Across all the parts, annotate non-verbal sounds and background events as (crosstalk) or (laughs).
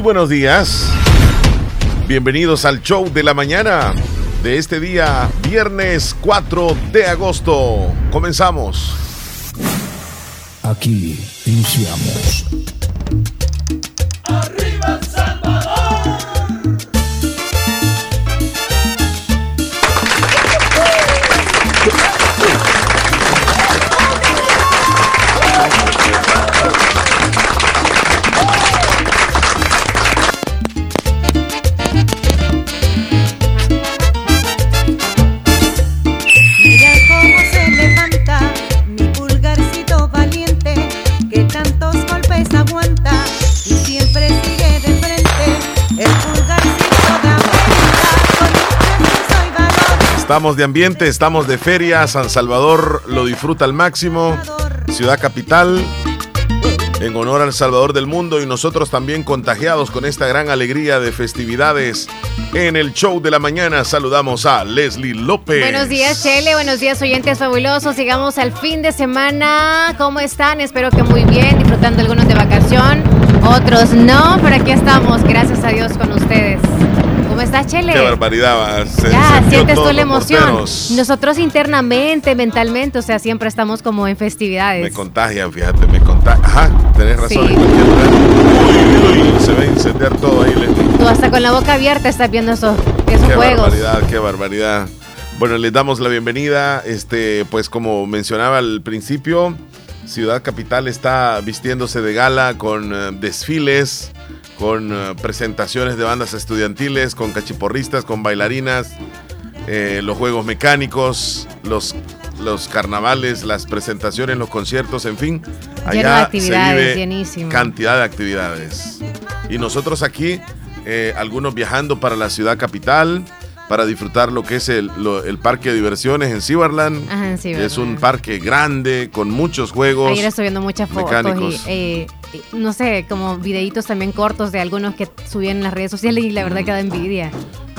Muy buenos días. Bienvenidos al show de la mañana de este día, viernes 4 de agosto. Comenzamos. Aquí iniciamos. ¡Arriba Estamos de ambiente, estamos de feria. San Salvador lo disfruta al máximo. Ciudad capital. En honor al Salvador del mundo y nosotros también contagiados con esta gran alegría de festividades. En el show de la mañana saludamos a Leslie López. Buenos días, Chele. Buenos días, oyentes fabulosos. Llegamos al fin de semana. ¿Cómo están? Espero que muy bien, disfrutando algunos de vacación, otros no, pero aquí estamos, gracias a Dios, con ustedes. ¿Cómo estás, Chele? Qué barbaridad. va. Se Ya, sientes tú la emoción. porteros. Nosotros internamente, mentalmente, o sea, siempre estamos como en festividades. Me contagian, fíjate, me contagian. Ajá, tenés razón. Sí. Uy, uy, se va a incendiar todo ahí, Leslie. Tú hasta con la boca abierta estás viendo esos, esos Qué juegos. barbaridad, qué barbaridad. Bueno, les damos la bienvenida. Este, pues como mencionaba al principio, Ciudad Capital está vistiéndose de gala con eh, desfiles, con eh, presentaciones de bandas estudiantiles, con cachiporristas, con bailarinas, eh, los juegos mecánicos, los los carnavales, las presentaciones, los conciertos, en fin. Allá actividades, se vive llenísimo. cantidad de actividades. Y nosotros aquí, eh, algunos viajando para la ciudad capital, para disfrutar lo que es el, lo- el parque de diversiones en Ciberland. Ajá, en Ciberland. Es un parque grande, con muchos juegos. Ayer estoy viendo muchas fotos mecánicos. y, eh, no sé, como videitos también cortos de algunos que subían en las redes sociales y la verdad que da envidia.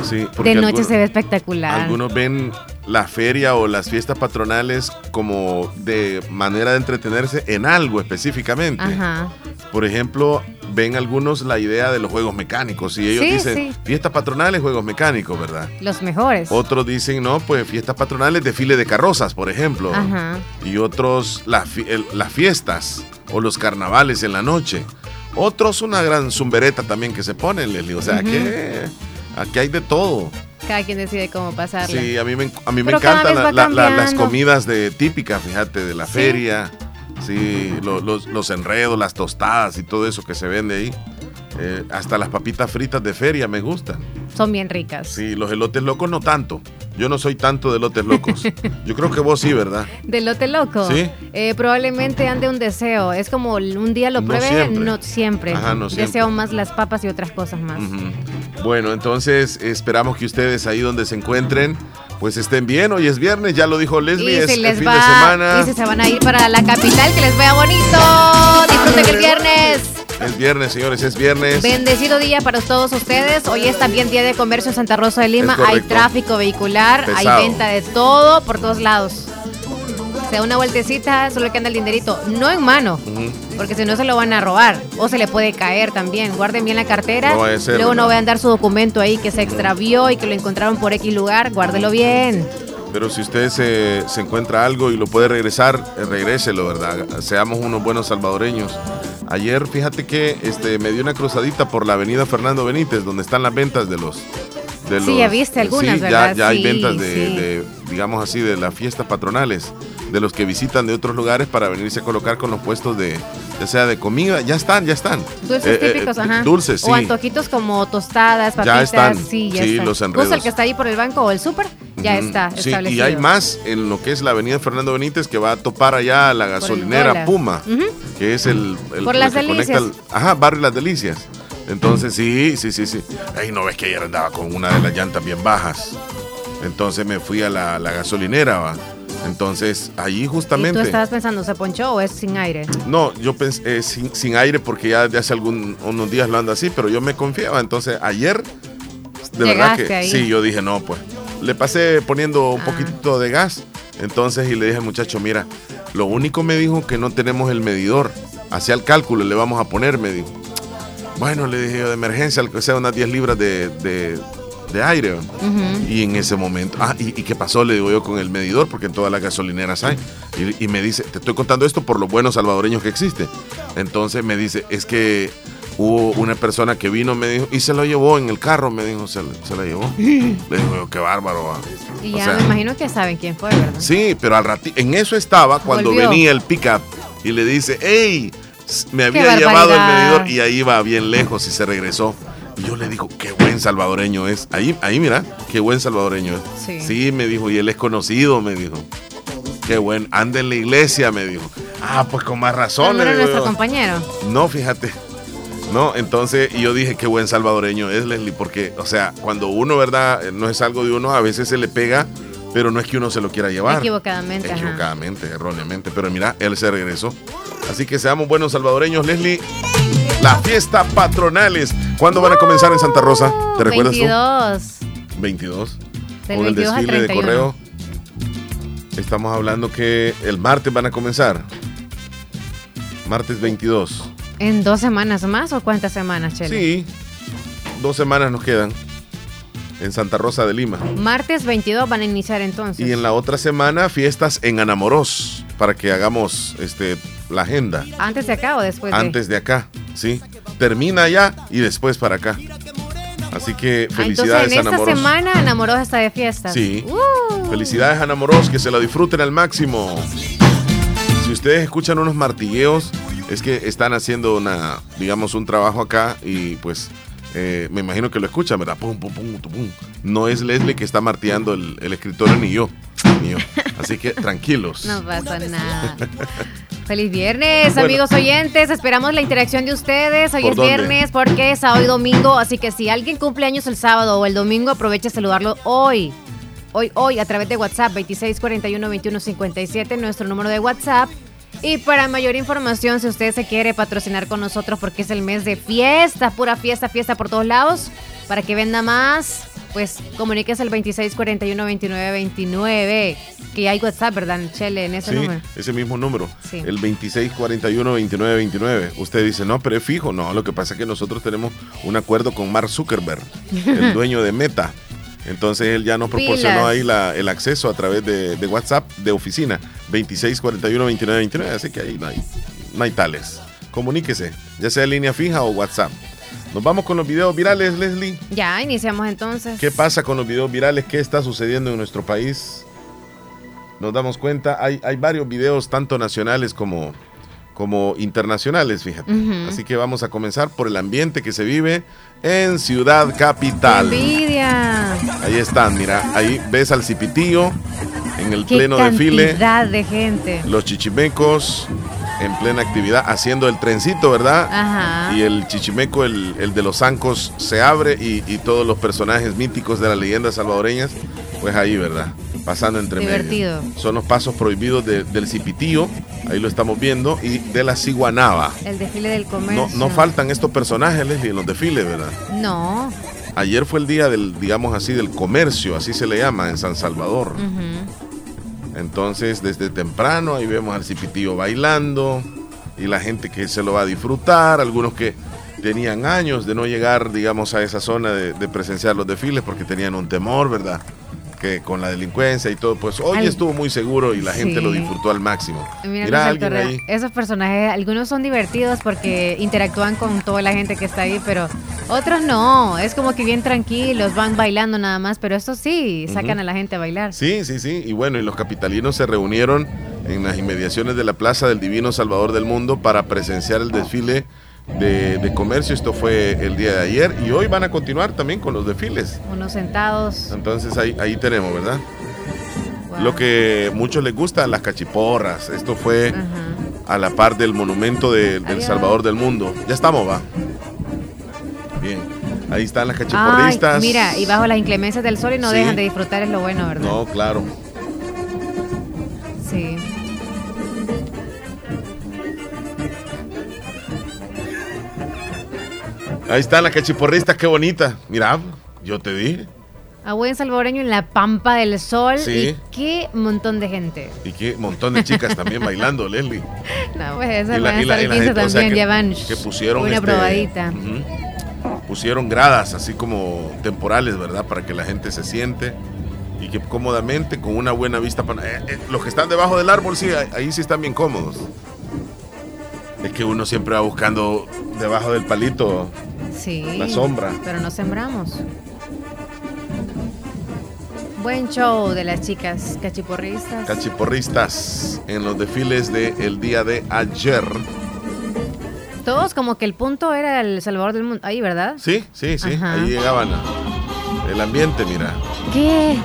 Sí, porque De noche algunos- se ve espectacular. Algunos ven la feria o las fiestas patronales como de manera de entretenerse en algo específicamente. Ajá. Por ejemplo, ven algunos la idea de los juegos mecánicos y ellos Sí, dicen sí. fiestas patronales, juegos mecánicos, ¿verdad? Los mejores. Otros dicen, no, pues fiestas patronales, desfile de carrozas, por ejemplo. Ajá. Y otros, las fi- el- las fiestas o los carnavales en la noche. Otros, una gran zumbereta también que se ponen, Leslie. O sea, que aquí hay de todo. Cada quien decide cómo pasarla. Sí, a mí me, a mí me encantan la- la- la- las comidas de típicas, fíjate, de la Sí. feria. Sí, lo- los, los enredos, las tostadas y todo eso que se vende ahí. Eh, hasta las papitas fritas de feria me gustan. Son bien ricas. Sí, los elotes locos no tanto. Yo no soy tanto de elotes locos. (laughs) Yo creo que vos sí, ¿verdad? Del lote loco. Sí. Eh, probablemente ande un deseo. Es como un día lo No pruebe, siempre. no siempre. Ajá, no siempre. Deseo más las papas y otras cosas más. Bueno, entonces esperamos que ustedes ahí donde se encuentren, pues estén bien. Hoy es viernes, ya lo dijo Leslie, Y es el les fin va, de semana. y si se van a ir para la capital, que les vaya bonito. Disfruten el viernes. Es viernes, señores, es viernes. Bendecido día para todos ustedes. Hoy es también día de comercio en Santa Rosa de Lima. Hay tráfico vehicular, Pesado. hay venta de todo por todos lados. Se da una vueltecita, solo que anda el dinerito, no en mano, porque si no se lo van a robar o se le puede caer también. Guarden bien la cartera. No ser, Luego no va a andar su documento ahí que se extravió y que lo encontraron por X lugar. Guárdelo bien. Pero si usted se, se encuentra algo y lo puede regresar, eh, regréselo, ¿verdad? Seamos unos buenos salvadoreños. Ayer, fíjate que este, me dio una cruzadita por la avenida Fernando Benítez, donde están las ventas de los... De Sí, ya viste algunas, sí, ¿verdad? Ya, ya hay ventas de, sí. de, digamos así, de las fiestas patronales, de los que visitan de otros lugares para venirse a colocar con los puestos de, ya sea de comida. Ya están, ya están. Dulces Eh, eh, típicos, eh, ajá. Dulces, sí. O antojitos como tostadas, papitas. Ya están. Sí, ya Sí, están. los ¿Vos enredos. el que está ahí por el banco o el súper? ya está Sí, establecido. y hay más en lo que es la avenida Fernando Benítez que va a topar allá a la el gasolinera. Puma, que es el, el- Por Las que conecta Delicias. al- ajá, barrio Las Delicias. Entonces, sí, sí, sí, sí. Ahí no ves que ayer andaba con una de las llantas bien bajas. Entonces me fui a la, la gasolinera, va. Entonces, allí ¿Y tú justamente. estabas pensando, ¿se ponchó o es sin aire? No, yo pensé eh, sin, sin aire porque ya de hace algún, unos días lo ando así, pero yo me confiaba. Entonces, ayer, de verdad que ahí. sí, yo dije, no, pues. Le pasé poniendo un Ah. poquito de gas. Entonces, y le dije al muchacho, mira, lo único me dijo que no tenemos el medidor. Hacía el cálculo, le vamos a poner, me dijo. Bueno, le dije yo, de emergencia, que sea unas 10 libras de, de- de aire. Y en ese momento, ah, ¿y, y qué pasó? Le digo yo con el medidor, porque en todas las gasolineras hay. Y, y me dice, te estoy contando esto por los buenos salvadoreños que existen. Entonces me dice, es que hubo una persona que vino, me dijo, y se lo llevó en el carro, me dijo, se, se lo llevó. (laughs) Le digo yo, qué bárbaro. va". Y O ya sea, me imagino que saben quién fue, ¿verdad? Sí, pero al ratito, en eso estaba cuando Volvió. venía el pickup y le dice, hey, me había llevado el medidor y ahí iba bien lejos y se regresó. Y yo le digo, qué buen salvadoreño es. Ahí, ahí mira, qué buen salvadoreño es. Sí. me dijo, y él es conocido, me dijo. Qué buen, anda en la iglesia, me dijo. Ah, pues con más razón. no era nuestro compañero. No, fíjate. No, entonces, y yo dije, qué buen salvadoreño es Leslie, porque, o sea, cuando uno, ¿verdad? No es algo de uno, a veces se le pega, pero no es que uno se lo quiera llevar. Equivocadamente, ajá. Equivocadamente, erróneamente. Pero mira, él se regresó. Así que seamos buenos salvadoreños, Leslie. La fiesta patronales. ¿Cuándo van a comenzar en Santa Rosa? ¿Te recuerdas 22. tú? 22. Del Con el 22 al desfile de 31. correo. Estamos hablando que el martes van a comenzar. Martes 22. ¿En dos semanas más o cuántas semanas, Chele? Sí. Dos semanas nos quedan. En Santa Rosa de Lima. Martes 22 van a iniciar entonces. Y en la otra semana, fiestas en Anamorós. Para que hagamos este, la agenda. ¿Antes de acá o después de? antes de acá, ¿sí? Termina ya y después para acá. Así que Ah, felicidades entonces, en Ana esta Moros. semana Enamoros está de fiesta. Sí. Uh. Felicidades Ana Moros, que se la disfruten al máximo. Si ustedes escuchan unos martilleos, es que están haciendo una, digamos, un trabajo acá y pues eh, me imagino que lo escuchan, ¿verdad? Pum, pum, pum, pum. No es Leslie que está martillando el, el escritorio ni yo, ni yo. Así que tranquilos. No pasa nada. Feliz viernes, Bueno. amigos oyentes. Esperamos la interacción de ustedes. Hoy ¿Por es dónde? viernes porque es sábado y domingo. Así que si alguien cumple años el sábado o el domingo, aproveche a saludarlo hoy. Hoy, hoy, a través de WhatsApp 2641-2157, nuestro número de WhatsApp. Y para mayor información, si usted se quiere patrocinar con nosotros porque es el mes de fiesta, pura fiesta, fiesta por todos lados, para que venda más, pues comuníquese al 2641-2929, que hay WhatsApp, ¿verdad, Chele, en ese Sí, número? ese mismo número, Sí. el 2641-2929. Usted dice, no, pero es fijo. No, lo que pasa es que nosotros tenemos un acuerdo con Mark Zuckerberg, el (laughs) dueño de Meta. Entonces él ya nos proporcionó ahí la- el acceso a través de, de WhatsApp de oficina, 2641-2929. Así que ahí no hay, no hay tales. Comuníquese, ya sea línea fija o WhatsApp. Nos vamos con los videos virales, Leslie. Ya, iniciamos entonces. ¿Qué pasa con los videos virales? ¿Qué está sucediendo en nuestro país? Nos damos cuenta, hay, hay varios videos, tanto nacionales como, como internacionales, fíjate. Ujú. Así que vamos a comenzar por el ambiente que se vive en Ciudad ¡Qué Capital. envidia! Ahí están, mira, ahí ves al Cipitillo en el ¡Qué pleno desfile, de gente! los chichimecos en plena actividad, haciendo el trencito, ¿verdad? Ajá. Y el chichimeco, el, el de los zancos, se abre y, y todos los personajes míticos de las leyendas salvadoreñas, pues ahí, ¿verdad? Pasando entre Divertido. medio. Son los pasos prohibidos de- del cipitío, ahí lo estamos viendo, y de la ciguanaba. El desfile del comercio. No, no faltan estos personajes, Leslie, en los desfiles, ¿verdad? No. Ayer fue el día del, digamos así, del comercio, así se le llama en San Salvador. Entonces, desde temprano ahí vemos al cipitío bailando y la gente que se lo va a disfrutar, algunos que tenían años de no llegar, digamos, a esa zona de, de presenciar los desfiles porque tenían un temor, ¿verdad? Que con la delincuencia y todo, pues hoy estuvo muy seguro y la gente Sí. lo disfrutó al máximo. Mira, alguien ahí. Esos personajes, algunos son divertidos porque interactúan con toda la gente que está ahí, pero otros no. Es como que bien tranquilos, van bailando nada más, pero estos sí, sacan a la gente a bailar. Sí, sí, sí. Y bueno, y los capitalinos se reunieron en las inmediaciones de la Plaza del Divino Salvador del Mundo para presenciar el desfile de, comercio. Esto fue el día de ayer y hoy van a continuar también con los desfiles. Unos sentados. Entonces ahí, ahí tenemos, ¿verdad? Lo que muchos les gusta, las cachiporras. Esto fue a la par del monumento del Salvador del Mundo. Ya estamos, va. Bien. Ahí están las cachiporristas. mira, y bajo las inclemencias del sol y no dejan de disfrutar, es lo bueno, ¿verdad? No, claro. Sí. Ahí está la cachiporrista, qué bonita. Mira, yo te dije. A buen salvadoreño en la pampa del sol. Sí. Y qué montón de gente. Y qué montón de chicas también bailando, Leslie. (laughs) No, pues esa van a estar también, ya van. Que pusieron una este, probadita. pusieron gradas así como temporales, ¿verdad? Para que la gente se siente y que cómodamente, con una buena vista. Para, eh, eh, los que están debajo del árbol, sí, ahí sí están bien cómodos. Es que uno siempre va buscando debajo del palito sí, la sombra. Pero no sembramos. Buen show de las chicas cachiporristas. Cachiporristas en los desfiles del día de ayer. Todos como que el punto era el Salvador del Mundo. Ahí, ¿verdad? Sí, sí, sí. Ahí llegaban. el ambiente, mira. ¿Qué?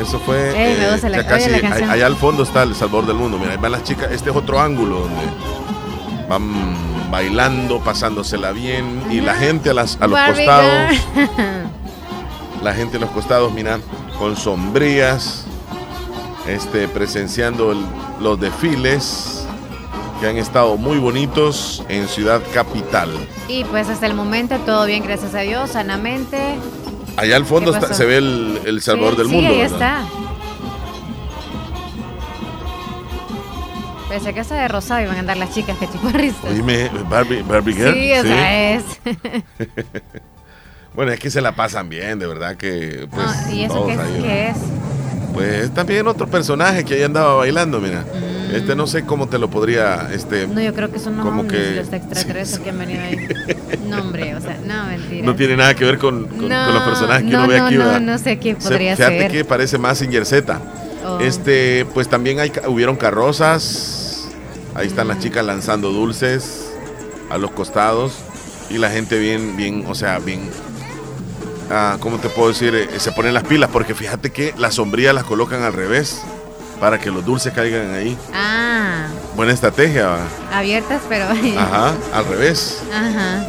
Eso fue. Eh, me gusta la, casi, la allá al fondo está el Salvador del Mundo. Mira, ahí van las chicas. Este es otro ángulo donde van bailando, pasándosela bien. Y la gente a, las, a los costados. (laughs) la gente a los costados, mira, con sombrías. Este, presenciando los desfiles que han estado muy bonitos en Ciudad Capital. Y pues hasta el momento todo bien, gracias a Dios, sanamente. Allá al fondo se ve el, el Salvador del Mundo. Sí, ahí está. Pensé que hasta de rosado iban a andar las chicas que chiparristas. Dime, Barbie, Barbie Girl. Sí, o sea, es. (laughs) bueno, es que se la pasan bien, de verdad que. Pues, ¿Y eso qué, es? Pues también otro personaje que ahí andaba bailando, mira. Mm. Este no sé cómo te lo podría. Este, no, yo creo que son como que, los extraterrestres (laughs) que han venido ahí. No, hombre, o sea, no, mentira. No tiene nada que ver con, con, los personajes que no, uno ve aquí, No, no sé quién podría ser. Fíjate que parece más Z. Oh. Este, pues también hay, hubieron carrozas. Ahí están las chicas lanzando dulces a los costados. Y la gente bien, bien, o sea, bien. Ah, ¿Cómo te puedo decir? Eh, se ponen las pilas porque fíjate que las sombrías las colocan al revés para que los dulces caigan ahí. Ah. Buena estrategia. Abiertas, pero. Ajá, al revés. Ajá.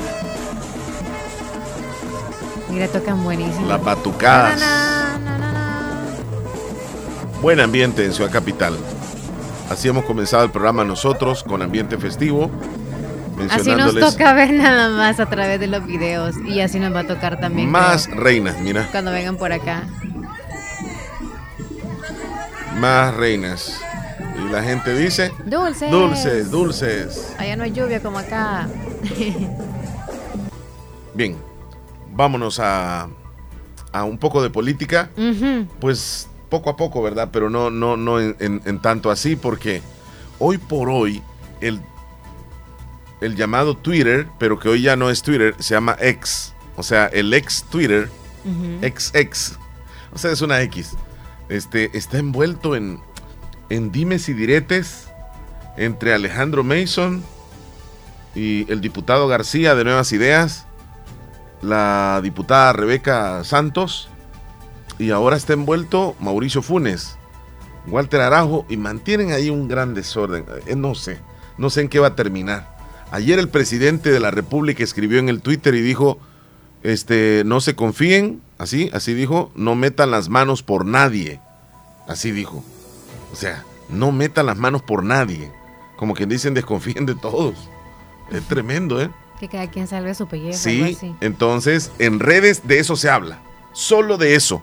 Mira, tocan buenísimo. Las batucadas. Buen ambiente en Ciudad Capital. Así hemos comenzado el programa nosotros con ambiente festivo. Así nos toca ver nada más a través de los videos y así nos va a tocar también. Más reinas, mira. Cuando vengan por acá. Más reinas. Y la gente dice... Dulces. Dulces, dulces. Allá no hay lluvia como acá. (laughs) Bien, vámonos a, a un poco de política. Pues poco a poco, ¿verdad? Pero no, no, no en, tanto así, porque hoy por hoy el, el llamado Twitter, pero que hoy ya no es Twitter, se llama X. O sea, el ex Twitter, XX, o sea, es una X. Este, está envuelto en, en dimes y diretes entre Alejandro Mason y el diputado García de Nuevas Ideas la diputada Rebeca Santos y ahora está envuelto Mauricio Funes, Walter Arajo y mantienen ahí un gran desorden. Eh, no sé, no sé en qué va a terminar. Ayer el presidente de la República escribió en el Twitter y dijo, este, no se confíen, así, así dijo, no metan las manos por nadie. Así dijo. O sea, no metan las manos por nadie. Como quien dicen, desconfíen de todos. Es tremendo, ¿eh? Que cada quien salve su pellejo. Sí, entonces en redes de eso se habla, solo de eso.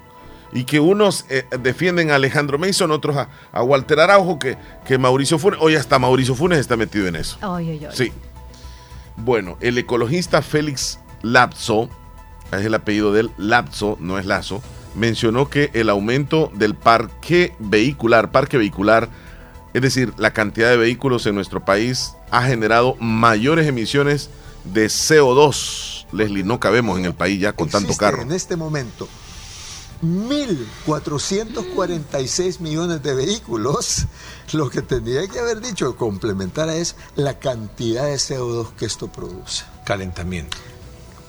Y que unos eh, defienden a Alejandro Mason, otros a, Walter Araujo, que, que Mauricio Funes, hoy hasta Mauricio Funes está metido en eso. Sí. Bueno, el ecologista Félix Lapso, es el apellido del Lapso, no es Lazo, mencionó que el aumento del parque vehicular, parque vehicular, es decir, la cantidad de vehículos en nuestro país ha generado mayores emisiones de CO2. Leslie, no cabemos en el país ya con tanto carro. En este momento 1.446 millones de vehículos, lo que tendría que haber dicho, complementar es la cantidad de CO2 que esto produce. Calentamiento.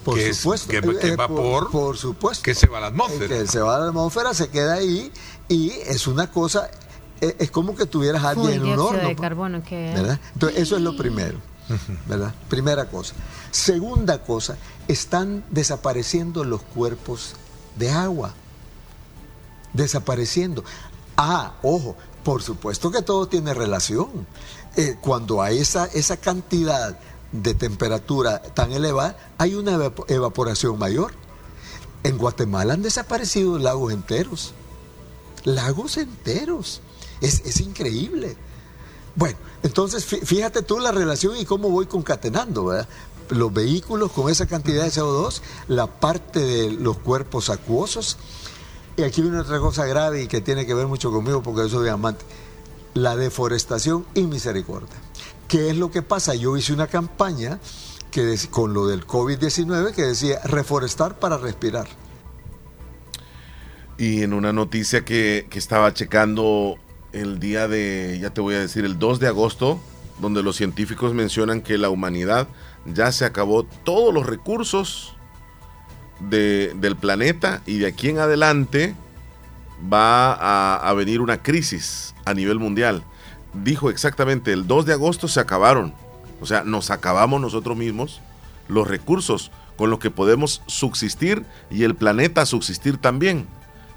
Por Que es- supuesto. que- que eh, vapor por, por supuesto. que se va a la atmósfera. Que se va a la atmósfera, se queda ahí y es una cosa, eh, es como que tuvieras a alguien en un horno. de carbono que... ¿verdad? Entonces, eso es lo primero, ¿verdad? Primera cosa. Segunda cosa, están desapareciendo los cuerpos de agua. Desapareciendo. Ah, ojo, por supuesto que todo tiene relación. Eh, cuando hay esa, esa cantidad de temperatura tan elevada, hay una evapo- evaporación mayor. En Guatemala han desaparecido lagos enteros. Lagos enteros. Es, es increíble. Bueno, entonces fí- fíjate tú la relación y cómo voy concatenando, ¿verdad? Los vehículos con esa cantidad de CO2, la parte de los cuerpos acuosos. Y aquí viene otra cosa grave y que tiene que ver mucho conmigo porque yo soy amante. La deforestación y misericordia. ¿Qué es lo que pasa? Yo hice una campaña que con lo del COVID-19 que decía reforestar para respirar. Y en una noticia que, que estaba checando el día de, ya te voy a decir, el 2 de agosto, donde los científicos mencionan que la humanidad ya se acabó todos los recursos de- del planeta y de aquí en adelante va a, a venir una crisis a nivel mundial. Dijo exactamente, el 2 de agosto se acabaron. O sea, nos acabamos nosotros mismos los recursos con los que podemos subsistir y el planeta subsistir también.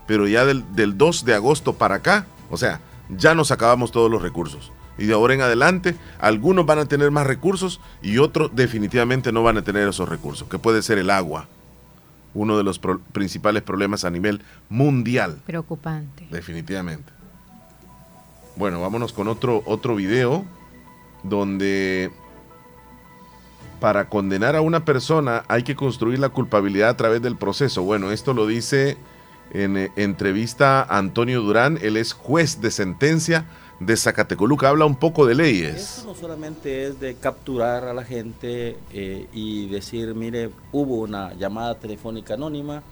Pero ya del, del 2 de agosto para acá, o sea, ya nos acabamos todos los recursos. Y de ahora en adelante, algunos van a tener más recursos y otros definitivamente no van a tener esos recursos, que puede ser el agua, uno de los pro- principales problemas a nivel mundial. Preocupante. Definitivamente. Bueno, vámonos con otro, otro video donde para condenar a una persona hay que construir la culpabilidad a través del proceso. Bueno, esto lo dice en eh, entrevista a Antonio Durán, él es juez de sentencia de Zacatecoluca, habla un poco de leyes. Esto no solamente es de capturar a la gente eh, y decir, mire, hubo una llamada telefónica anónima,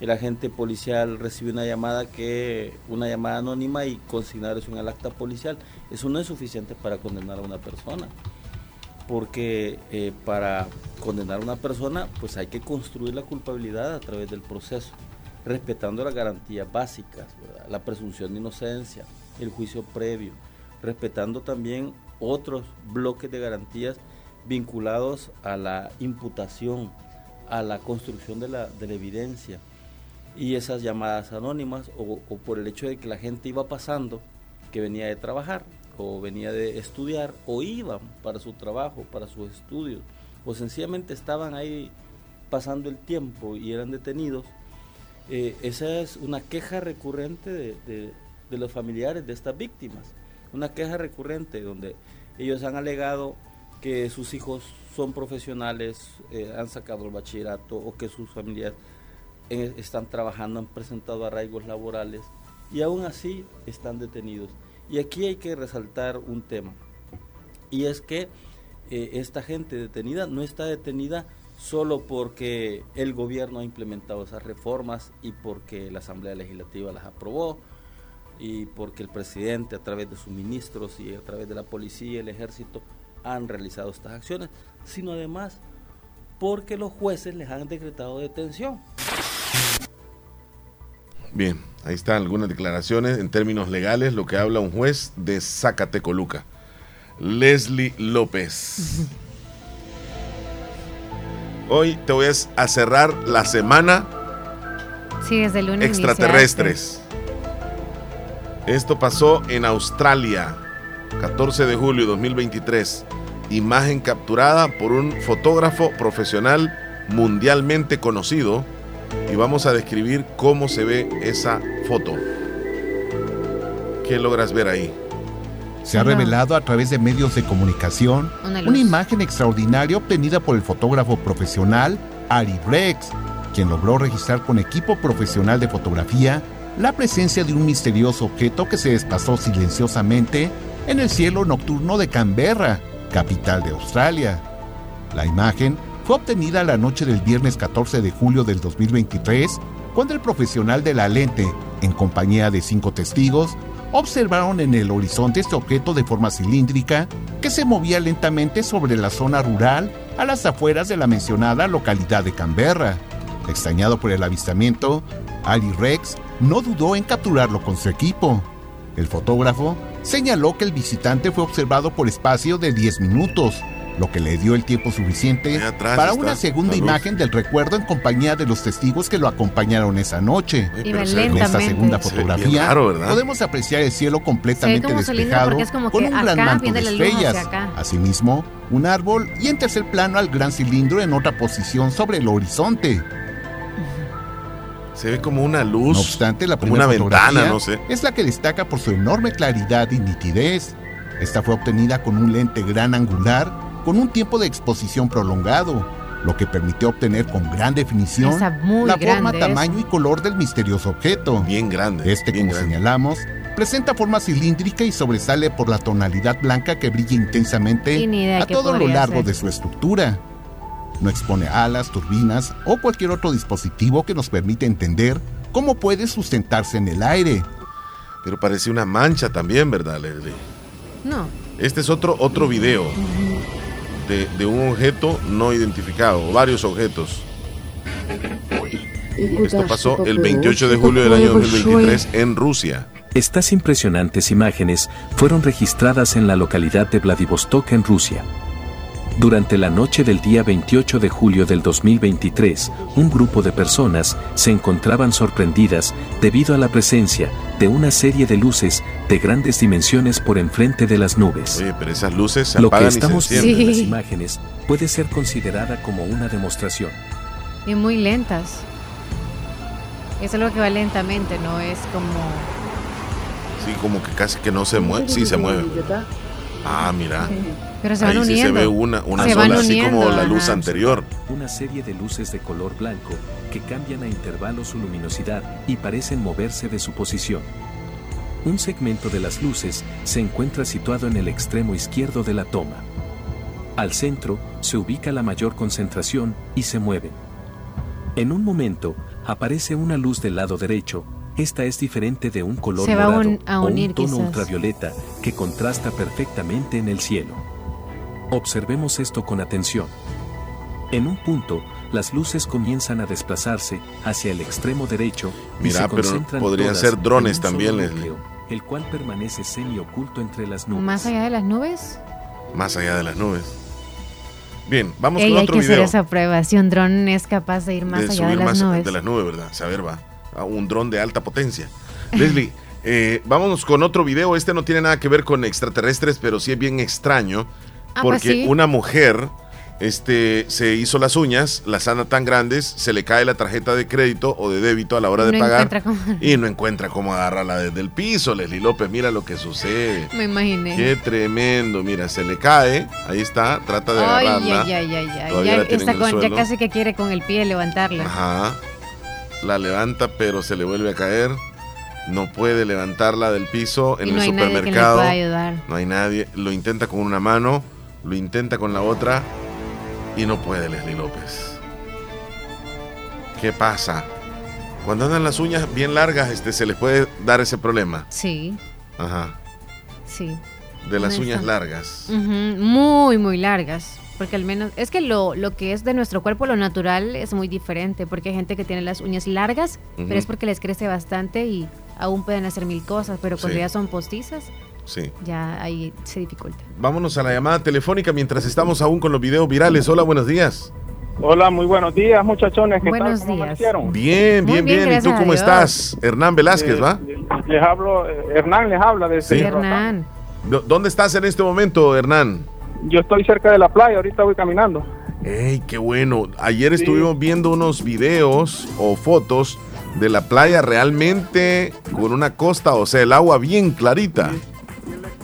el agente policial recibió una llamada que una llamada anónima y consignar eso en el acta policial. Eso no es suficiente para condenar a una persona, porque eh, para condenar a una persona, pues hay que construir la culpabilidad a través del proceso, respetando las garantías básicas, la presunción de inocencia, el juicio previo, respetando también otros bloques de garantías vinculados a la imputación, a la construcción de la, de la evidencia y esas llamadas anónimas o, por el hecho de que la gente iba pasando, que venía de trabajar o venía de estudiar o iban para su trabajo, para sus estudios o sencillamente estaban ahí pasando el tiempo y eran detenidos. Eh, esa es una queja recurrente de- de los familiares de estas víctimas. Una queja recurrente donde ellos han alegado que sus hijos son profesionales, eh, han sacado el bachillerato o que sus familias eh, están trabajando, han presentado arraigos laborales y aún así están detenidos. Y aquí hay que resaltar un tema, y es que eh, esta gente detenida no está detenida solo porque el gobierno ha implementado esas reformas y porque la Asamblea Legislativa las aprobó y porque el presidente a través de sus ministros y a través de la policía y el ejército han realizado estas acciones, sino además porque los jueces les han decretado detención. Bien, ahí están algunas declaraciones en términos legales, lo que habla un juez de Zacatecoluca, Leslie López. (laughs) Hoy te voy a cerrar la semana Sí, desde el lunes. extraterrestres. Esto pasó en Australia, 14 de julio de 2023. Imagen capturada por un fotógrafo profesional mundialmente conocido. Y vamos a describir cómo se ve esa foto. ¿Qué logras ver ahí? Se ha revelado a través de medios de comunicación Una imagen extraordinaria obtenida por el fotógrafo profesional Ari Rex, quien logró registrar con equipo profesional de fotografía la presencia de un misterioso objeto que se desplazó silenciosamente en el cielo nocturno de Canberra, capital de Australia. La imagen fue obtenida la noche del viernes 14 de julio del 2023 cuando el profesional de la lente, en compañía de cinco testigos, observaron en el horizonte este objeto de forma cilíndrica que se movía lentamente sobre la zona rural a las afueras de la mencionada localidad de Canberra. Extrañado por el avistamiento, Ali Rex no dudó en capturarlo con su equipo. El fotógrafo señaló que el visitante fue observado por espacio de 10 minutos, lo que le dio el tiempo suficiente para una segunda imagen del recuerdo en compañía de los testigos que lo acompañaron esa noche. En esta segunda Se fotografía raro, podemos apreciar el cielo completamente despejado con un gran manto de estrellas. Asimismo, un árbol y en tercer plano al gran cilindro en otra posición sobre el horizonte. Se ve como una luz. No obstante, la como primera una ventana, no sé. es la que destaca por su enorme claridad y nitidez. Esta fue obtenida con un lente gran angular con un tiempo de exposición prolongado, lo que permitió obtener con gran definición la forma, tamaño y color del misterioso objeto. Bien grande. Este, bien como grande. señalamos, presenta forma cilíndrica y sobresale por la tonalidad blanca que brilla intensamente a todo lo largo ser. de su estructura. No expone alas, turbinas o cualquier otro dispositivo que nos permite entender cómo puede sustentarse en el aire. Pero parece una mancha también, ¿verdad, Leslie? No. Este es otro, otro video de, de un objeto no identificado, varios objetos. Esto pasó el 28 de julio del año 2023 en Rusia. Estas impresionantes imágenes fueron registradas en la localidad de Vladivostok, en Rusia. Durante la noche del día 28 de julio del 2023, un grupo de personas se encontraban sorprendidas debido a la presencia de una serie de luces de grandes dimensiones por enfrente de las nubes. Oye, pero esas luces se Lo que estamos viendo en las imágenes puede ser considerada como una demostración. Y muy lentas. Eso es lo que va lentamente, no es como... Sí, como que casi que no se mueve. Sí, se mueve. Ah, mira. Pero se van Ahí sí se ve una, una Se sola, así como la luz ajá. anterior. Una serie de luces de color blanco que cambian a intervalos su luminosidad y parecen moverse de su posición. Un segmento de las luces se encuentra situado en el extremo izquierdo de la toma. Al centro se ubica la mayor concentración y se mueven. En un momento aparece una luz del lado derecho. Esta es diferente de un color Se va un- a o un tono quizás. ultravioleta que contrasta perfectamente en el cielo. Observemos esto con atención. En un punto, las luces comienzan a desplazarse hacia el extremo derecho y Mira, se pero concentran podrían todas ser drones también, núcleo, el cual permanece semi oculto entre las nubes. Más allá de las nubes. Más allá de las nubes. Bien, vamos Ey, con hay otro que video. hacer esa prueba. Si un dron es capaz de ir más allá de las más nubes. de las nubes, ¿verdad? Saber va. A un dron de alta potencia. Leslie, (laughs) eh, vámonos con otro video. Este no tiene nada que ver con extraterrestres, pero sí es bien extraño. Ah, pues porque sí. una mujer este, se hizo las uñas, las anda tan grandes, se le cae la tarjeta de crédito o de débito a la hora de no pagar. cómo- Y no encuentra cómo agarrarla desde el piso, Leslie López. Mira lo que sucede. Me imaginé. Qué tremendo. Mira, se le cae. Ahí está. Trata de Ay, agarrarla. ay, ay, ay, Ya, está con- ya casi que quiere con el pie levantarla. Ajá. La levanta, pero se le vuelve a caer. No puede levantarla del piso en y no el hay nadie que le supermercado. pueda ayudar. no hay nadie. Lo intenta con una mano, lo intenta con la otra y no puede Leslie López. ¿Qué pasa? Cuando andan las uñas bien largas, este, se les puede dar ese problema. Sí, Ajá. sí. De las No uñas está- largas. Muy, muy largas. Porque al menos, es que lo, lo que es de nuestro cuerpo, lo natural, es muy diferente. Porque hay gente que tiene las uñas largas, pero es porque les crece bastante y aún pueden hacer mil cosas. Pero cuando Sí. ya son postizas, Sí. ya ahí se dificulta. Vámonos a la llamada telefónica mientras estamos aún con los videos virales. Hola, buenos días. Hola, muy buenos días, muchachones. ¿Qué Buenos tal? ¿Cómo días. amanecieron? Bien, Muy bien, bien, bien. ¿Y tú cómo Dios. estás? Hernán Velázquez, Eh, ¿va? Les hablo, eh, Hernán les habla de Sí. Hernán. ¿Dónde estás en este momento, Hernán? Yo estoy cerca de la playa, ahorita voy caminando. ¡Ey, qué bueno! Ayer Sí. estuvimos viendo unos videos o fotos de la playa realmente con una costa, o sea, el agua bien clarita.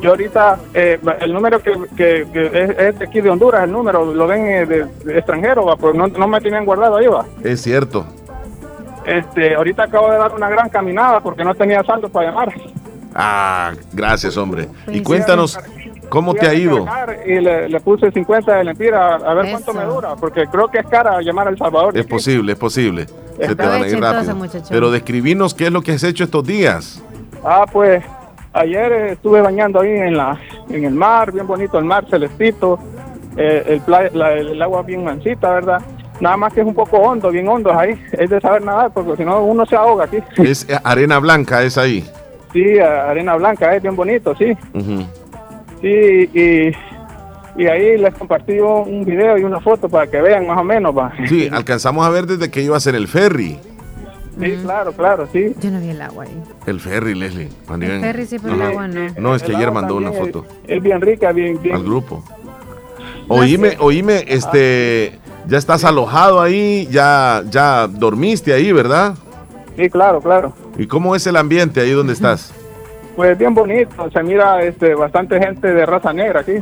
Yo ahorita, eh, el número que, que- que es, es de aquí de Honduras, el número, lo ven eh, de, de extranjero, va, pues no, no me tenían guardado ahí, va. Es cierto. Este, ahorita acabo de dar una gran caminada porque no tenía saldo para llamar. Ah, gracias, hombre. Y cuéntanos, ¿Cómo te ha ido? Y le, le puse 50 de lempira a ver cuánto me dura, porque creo que es cara llamar a El Salvador. Es aquí. posible, es posible. Se te van a ir rápido. Pero describinos qué es lo que has hecho estos días. Ah, pues ayer estuve bañando ahí en la en el mar, bien bonito el mar, celestito, eh, el, pla- la- el agua bien mansita, ¿verdad? Nada más que es un poco hondo, bien hondo ahí. Es de saber nadar, porque si no uno se ahoga aquí. Es arena blanca, es ahí. Sí, arena blanca, es bien bonito, sí. Sí, y, y ahí les compartí un video y una foto para que vean más o menos, va. Sí, alcanzamos a ver desde que ibas en el ferry. Sí, claro, claro, sí. Yo no vi el agua ahí. El ferry, Leslie. cuando El iban- ferry sí, pero el agua no. No, es que El ayer mandó una foto Es, es bien rica, bien, bien. al grupo. Oíme, oíme, este, ya estás alojado ahí, ya, ya dormiste ahí, ¿verdad? Sí, claro, claro. ¿Y cómo es el ambiente ahí donde estás? Pues bien bonito, se mira este, bastante gente de raza negra aquí.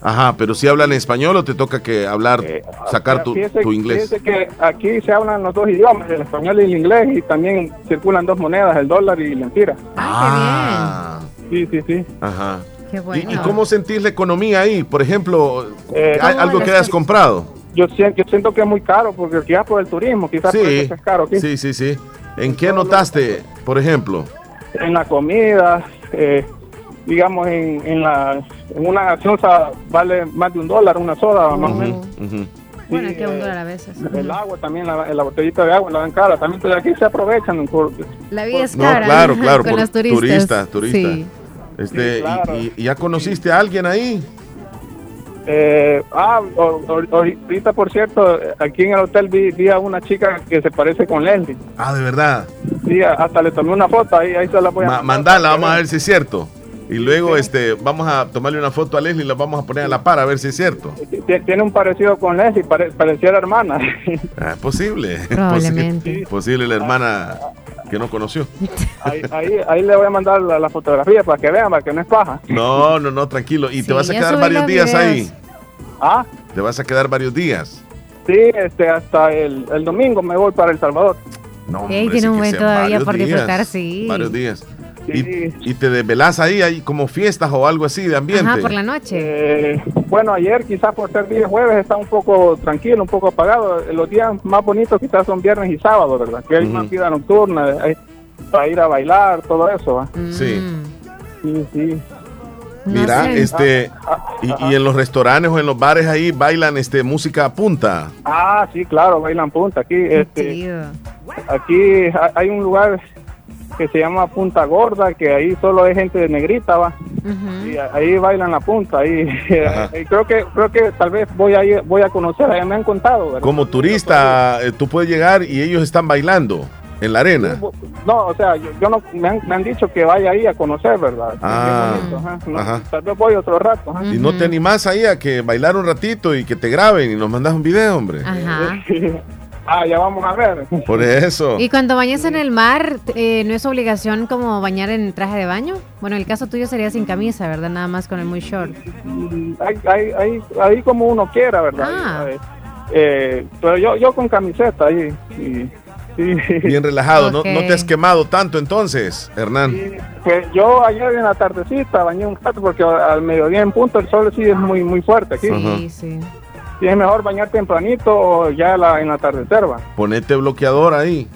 Ajá, pero si hablan español o te toca que hablar, sacar tu, Fíjese- tu inglés. fíjese que aquí se hablan los dos idiomas, el español y el inglés, y también circulan dos monedas, el dólar y la empira. Ah, Sí, sí, sí. ajá. Qué ¿Y, bueno. y cómo sentís la economía ahí? Por ejemplo, Eh, ¿hay ¿cómo algo que hayas comprado? Yo siento, yo siento que es muy caro, porque quizás por el turismo, quizás por Sí, eso es caro aquí. sí, sí, sí. ¿En qué notaste, por ejemplo? En la comida, eh, digamos, en, en, la, en una gaseosa vale más de un dólar, una soda, más o menos. Ujú. Bueno, Sí, aquí a un eh, dólar a veces. El agua también, la, la botellita de agua la dan cara. También pues, aquí se aprovechan. Por, La vida es No, cara. claro, (laughs) claro, Con por los turistas. turista, turista. Sí. Este, Sí, claro. y, y- y ya conociste a alguien ahí? Eh, ah, ahorita por cierto, aquí en el hotel vi, vi a una chica que se parece con Leslie. Ah, de verdad. Sí, hasta le tomé una foto, ahí, ahí se la voy a Ma- mandar mandala, vamos a ver si es cierto. Y luego este, vamos a tomarle una foto a Leslie y la vamos a poner a la par a ver si es cierto. Tiene un parecido con Leslie, pare- pareciera hermana. (laughs) Ah, posible. (laughs) Probablemente. Posi- Posible la hermana que no conoció. ahí, ahí, ahí le voy a mandar la, la fotografía para que vean, para que no es paja. No, no, no, tranquilo. Y Sí, te vas a quedar varios días ahí. Ah, Te vas a quedar varios días. sí, este, hasta el, el domingo me voy para El Salvador. No, hombre, tiene sí un buen todavía por disfrutar, sí. Varios días. Sí. Y, y te desvelás ahí, hay como fiestas o algo así de ambiente. Ajá, por la noche. Eh, bueno, ayer quizás por ser día jueves está un poco tranquilo, un poco apagado. Los días más bonitos quizás son viernes y sábado, ¿verdad? Que hay Ujú. más vida nocturna, hay- para ir a bailar, todo eso. ¿va? Sí. Sí, sí. No Mira, sé. este, y, y en los restaurantes o en los bares ahí bailan este música a punta. Ah, sí, claro, bailan punta. Aquí, este, aquí ha- hay un lugar que se llama Punta Gorda, que ahí solo hay gente de negrita, va. Y ahí bailan la punta. (laughs) Y creo que creo que tal vez voy a ir- voy a conocer. Me han contado, ¿verdad? Como turista, eh, tú puedes llegar y ellos están bailando en la arena. No, o sea, yo, yo no me han, me han dicho que vaya ahí a conocer, ¿verdad? Ah, ajá. No, ajá. Tal vez voy otro rato. ajá. Y no te animás ahí a que bailar un ratito y que te graben y nos mandas un video, hombre. Ajá. (laughs) ah, ya vamos a ver. Por eso. Y cuando bañas en el mar, eh, ¿no es obligación como bañar en traje de baño? Bueno, en el caso tuyo sería sin camisa, ¿verdad? Nada más con el muy short. Ahí, ahí, ahí, ahí como uno quiera, ¿verdad? Ah. Eh, pero yo, yo con camiseta ahí. y- sí. Bien relajado. ¿No, te has quemado tanto entonces, Hernán? Sí, Pues yo ayer en la tardecita bañé un rato porque al mediodía en punto el sol sí es muy muy fuerte aquí. Sí, sí. Sí, es mejor bañar tempranito o ya la, en la atardecer, va. Ponete bloqueador ahí.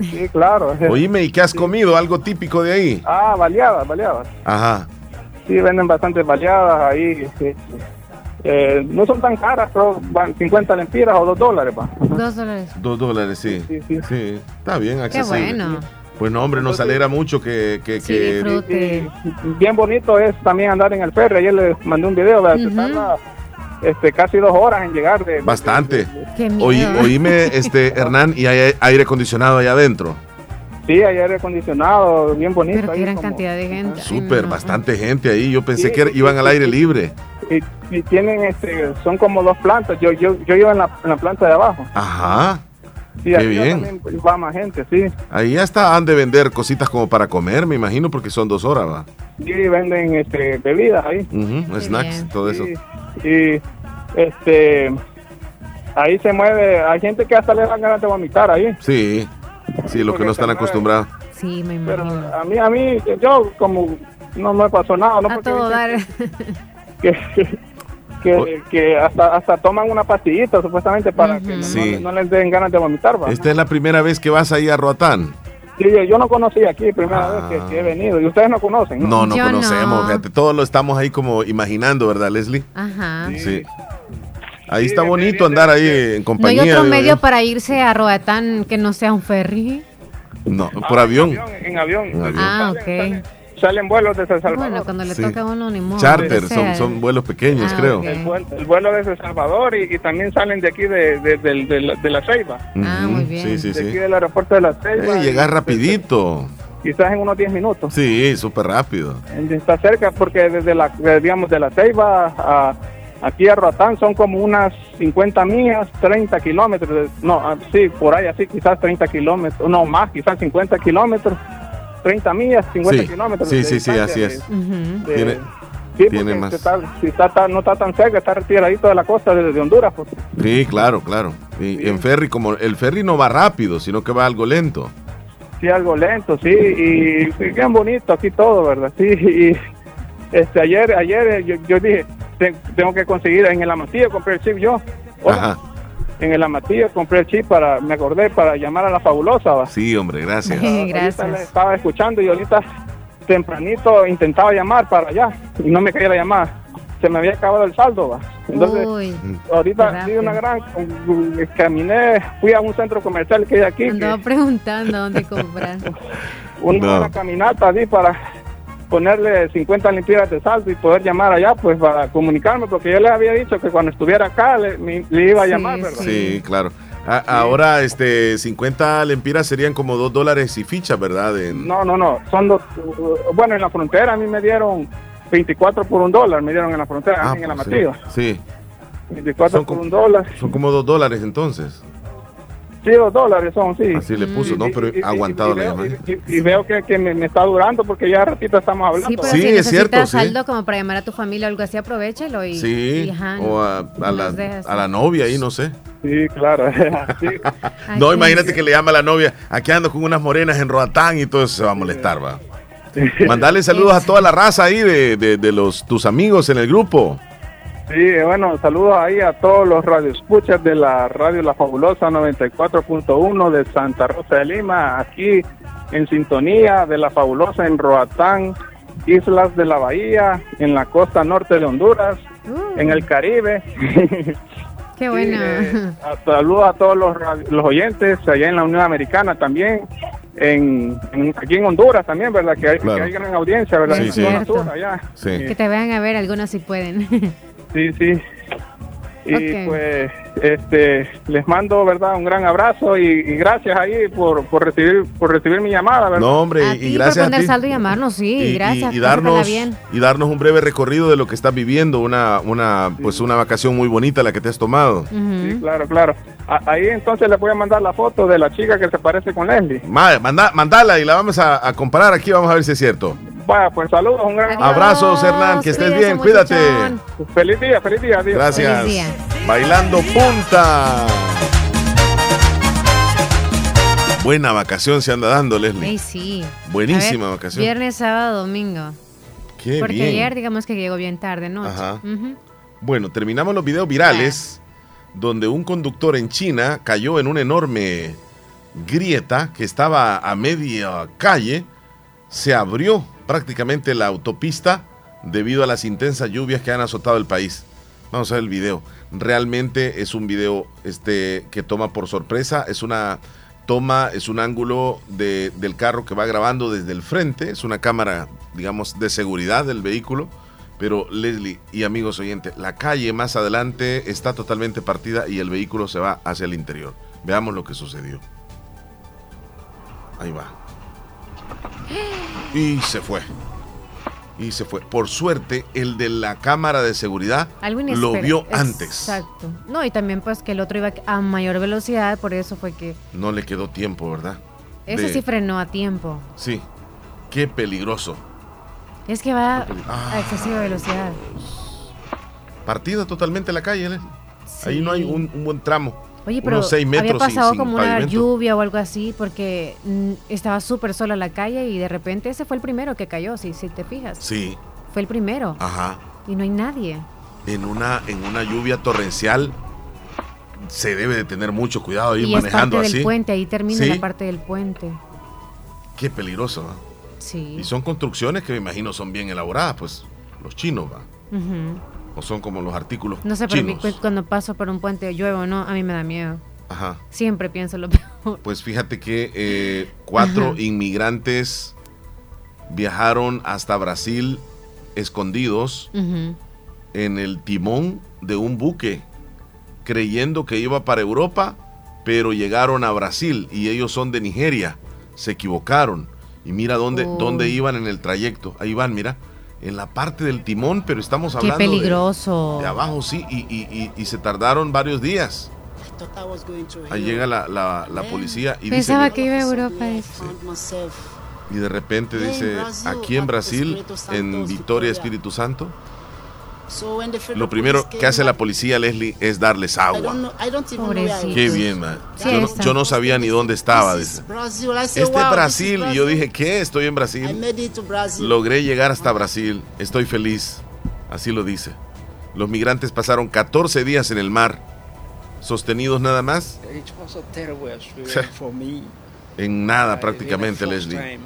Sí, claro. Oíme, ¿y qué has comido? ¿Algo típico de ahí? Ah, baleadas, baleadas. Ajá. Sí, venden bastantes baleadas ahí. sí. Eh, no son tan caras, pero van 50 lempiras o 2 dólares, va. Dos dólares. Dos dólares, sí. Sí, sí. Sí, está bien, Qué accesible. bueno. Pues no, hombre, nos alegra mucho que... que, Sí, que- bien bonito es también andar en el ferry. Ayer les mandé un video, ¿verdad? Se Ujú. Este, casi dos horas en llegar. De, Bastante. Oí- oíme, (laughs) este, Hernán, y hay aire acondicionado allá adentro. Sí, hay aire acondicionado, bien bonito. Pero ahí qué gran como- cantidad de gente. Súper, no. bastante gente ahí. Yo pensé Sí, que iban sí, al aire libre. Y, y tienen, este, son como dos plantas. Yo, yo, yo iba en la, en la planta de abajo. Ajá. Sí, Qué bien. también va más gente, sí. Ahí hasta han de vender cositas como para comer, me imagino, porque son dos horas, va. Sí, venden este, bebidas ahí. Snacks, bien. todo eso. Y este ahí se mueve, hay gente que hasta le dan ganas de vomitar ahí. Sí, sí, los que no están acostumbrados. Sí, me Pero imagino. a mí, a mí, yo como no me pasó nada, no A porque todo dar. que, que, que hasta, hasta toman una pastillita supuestamente para que no, Sí. no les den ganas de vomitar. ¿va? Esta es la primera vez que vas ahí a Roatán. Sí, yo no conocí aquí, primera vez que, que he venido. Y ustedes no conocen, ¿no? No, no conocemos, fíjate, todos lo estamos ahí como imaginando, ¿verdad, Leslie? Ajá. Sí. Ahí está bonito andar ahí en ¿No hay compañía. otro medio para irse a Roatán que no sea un ferry? No, por avión. En avión. En avión. Ah, ok. Salen vuelos desde El Salvador. Bueno, cuando le Sí. toca a uno ni modo. Charter, son, son vuelos pequeños, Ah, creo. El vuelo, el vuelo desde El Salvador y, y también salen de aquí de, de, de- de la, de la Ceiba. Ah, muy bien. Sí, sí, De aquí del aeropuerto de la Ceiba. Eh, llegar rapidito. Quizás en unos 10 minutos. Sí, súper rápido. Está cerca porque desde la, digamos, de la Ceiba a, aquí a Roatán son como unas 50 millas, 30 kilómetros. No, ah, sí, por ahí así, quizás 30 kilómetros. No, más, quizás 50 kilómetros. 30 millas, 50 Sí, kilómetros. sí, de sí, sí, así de- es. de- Tiene, sí, tiene porque más. está- si está tan- no está tan cerca, está retiradito de la costa de, de Honduras. Pues. Sí, claro, claro. Y en ferry, como el ferry no va rápido, sino que va algo lento. Sí, algo lento, sí, y, y bien bonito aquí todo, ¿verdad? Sí, (laughs) y este, ayer, ayer eh, yo, yo dije, "Te- tengo que conseguir en el amatillo, compré el chip yo. Hola. En el amatillo compré el chip para, me acordé, para llamar a la fabulosa, ¿va? Sí, hombre, gracias. (laughs) Le estaba escuchando y ahorita tempranito intentaba llamar para allá y no me caía la llamada. Se me había acabado el saldo, ¿va? Entonces, Uy, ahorita di una gran, caminé, fui a un centro comercial que hay aquí, que- andaba preguntando dónde comprar. (laughs) una No. caminata así para ponerle 50 limpias de saldo y poder llamar allá pues para comunicarme porque yo le había dicho que cuando estuviera acá le, me- le iba a llamar ¿verdad? Sí, claro. A- Ahora, este, 50 lempiras serían como 2 dólares y ficha, ¿verdad? En- no no no son dos bueno en la frontera a mí me dieron 24 por un dólar me dieron en la frontera Ah, en pues amatillo sí. 24 por un dólar Son como 2 dólares entonces. Sí dos dólares son sí Así le puso, ¿no? Pero Y- y- aguantado y la veo, llamada. y, y veo que, que me, me está durando porque ya ratito estamos hablando Sí, pero Sí, si es cierto, sí. saldo como para llamar a tu familia o algo así, aprovechalo y, Sí, y, ajá, o a, la, los a la novia ahí, no sé. sí claro (laughs) Sí. (laughs) No, imagínate que le llama a la novia, aquí ando con unas morenas en Roatán y todo eso se va a molestar, va. Mandale saludos a toda la raza ahí de, de, de los tus amigos en el grupo. Sí, bueno, saludos ahí a todos los radioescuchas de la radio La Fabulosa 94.1 de Santa Rosa de Lima, aquí en sintonía de La Fabulosa en Roatán, Islas de la Bahía, en la costa norte de Honduras, Uh, en el Caribe. (laughs) Qué bueno. Eh, a- saludos a todos los, los oyentes allá en la Unión Americana también, en, en- aquí en Honduras también, ¿verdad? Que hay, Claro. que hay gran audiencia, ¿verdad? Sí, allá. Sí. que te vayan a ver algunos si pueden. (laughs) Sí, sí. Y pues este les mando verdad un gran abrazo y, y gracias ahí por, por recibir por recibir mi llamada verdad No, hombre, a y, ti y por gracias a poner ti. saldo y llamarnos, sí, y, y- gracias. y pásatela darnos bien. y darnos un breve recorrido de lo que estás viviendo, una una pues una vacación muy bonita la que te has tomado. Sí, claro claro A- ahí entonces le voy a mandar la foto de la chica que se parece con Leslie Ma- manda, mandala y la vamos a, a comparar aquí, vamos a ver si es cierto. Vaya pues saludos un gran Adiós, Abrazos, Hernán, que estés bien, cuídate. muchachón. feliz día feliz día adiós. Gracias. Feliz día. Bailando punta. Buena vacación se anda dando, Leslie. Ey, sí. Buenísima ver, vacación. Viernes, sábado, domingo. Qué Porque bien. ayer, digamos que llegó bien tarde, noche. Ajá. Bueno, terminamos los videos virales donde un conductor en China cayó en una enorme grieta que estaba a media calle. Se abrió prácticamente la autopista debido a las intensas lluvias que han azotado el país. Vamos a ver el video. Realmente es un video este, que toma por sorpresa. Es una toma, es un ángulo de- del carro que va grabando desde el frente. Es una cámara, digamos, de seguridad del vehículo. Pero Leslie y amigos oyentes, la calle más adelante está totalmente partida y el vehículo se va hacia el interior. Veamos lo que sucedió. Ahí va. Y se fue. Y se fue. Por suerte, el de la cámara de seguridad lo vio antes. Exacto. No, y también pues que el otro iba a mayor velocidad, por eso fue que No le quedó tiempo, ¿verdad? ese De- sí frenó a tiempo. Sí. Qué peligroso. Es que va Ah. a excesiva velocidad. Partida totalmente la calle, Leslie. Ahí no hay un, un buen tramo. Oye, pero Unos seis metros había pasado sin como una lluvia o algo así porque mm, estaba súper sola la calle y de repente ese fue el primero que cayó, si, si te fijas. Sí. Fue el primero. Ajá. Y no hay nadie. En una, en una lluvia torrencial se debe de tener mucho cuidado ahí y es manejando parte así. del puente, ahí termina Sí. la parte del puente. Qué peligroso. ¿no? Sí. Y son construcciones que me imagino son bien elaboradas, pues los chinos, ¿va? Ujú. O son como los artículos No sé, pero chinos. cu- cuando paso por un puente llueve o no, a mí me da miedo. Ajá. Siempre pienso lo (laughs) peor. Pues fíjate que eh, cuatro Ajá. inmigrantes viajaron hasta Brasil escondidos en el timón de un buque, creyendo que iba para Europa, pero llegaron a Brasil y ellos son de Nigeria. Se equivocaron. Y mira dónde, Oh. dónde iban en el trayecto. Ahí van, mira. En la parte del timón, pero estamos hablando de- peligroso. De, abajo, sí. Y, y- y- y se tardaron varios días. Ahí llega la, la- la policía y dice que iba a Europa. y de repente dice, aquí en Brasil, en Victoria Espíritu Santo, lo primero que hace la policía, Leslie, es darles agua. Qué bien, man. Sí, Yo, no, está. yo no sabía ni dónde estaba. dice. Este es Brasil. Y yo dije, ¿qué? Estoy en Brasil. Logré llegar hasta Brasil. Estoy feliz. Así lo dice. Los migrantes pasaron 14 días en el mar, sostenidos nada más (laughs) en nada prácticamente, Leslie.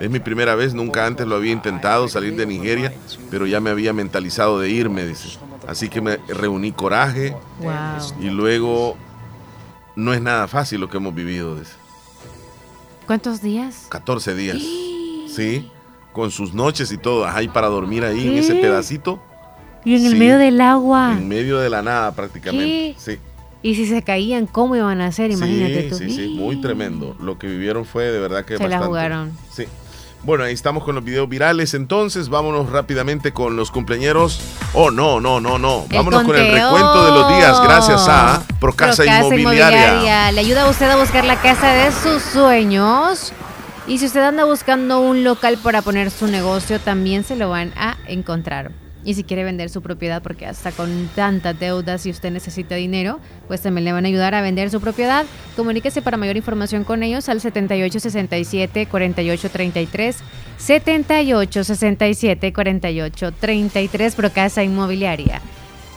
Es mi primera vez, nunca antes lo había intentado salir de Nigeria, pero ya me había mentalizado de irme, dice. Así que me reuní coraje Wow. y luego no es nada fácil lo que hemos vivido, dice. ¿Cuántos días? 14 días. (gasps) Sí, con sus noches y todo, ahí para dormir ahí en ese pedacito, Y en el medio del agua. en medio de la nada prácticamente. ¿Qué? Sí. Y si se caían, ¿cómo iban a hacer? Imagínate sí, tú. sí, sí, muy tremendo. Lo que vivieron fue de verdad que Se la jugaron. Sí. Bueno, ahí estamos con los videos virales. Entonces, vámonos rápidamente con los cumpleaños. Oh, no, no, no, no. El Vámonos con el recuento de los días gracias a Procasa, Procasa Inmobiliaria. Le ayuda a usted a buscar la casa de sus sueños. Y si usted anda buscando un local para poner su negocio, también se lo van a encontrar. Y si quiere vender su propiedad, porque hasta con tantas deudas, si usted necesita dinero, pues también le van a ayudar a vender su propiedad. Comuníquese para mayor información con ellos al 7867-4833. 7867-4833, Procasa Inmobiliaria.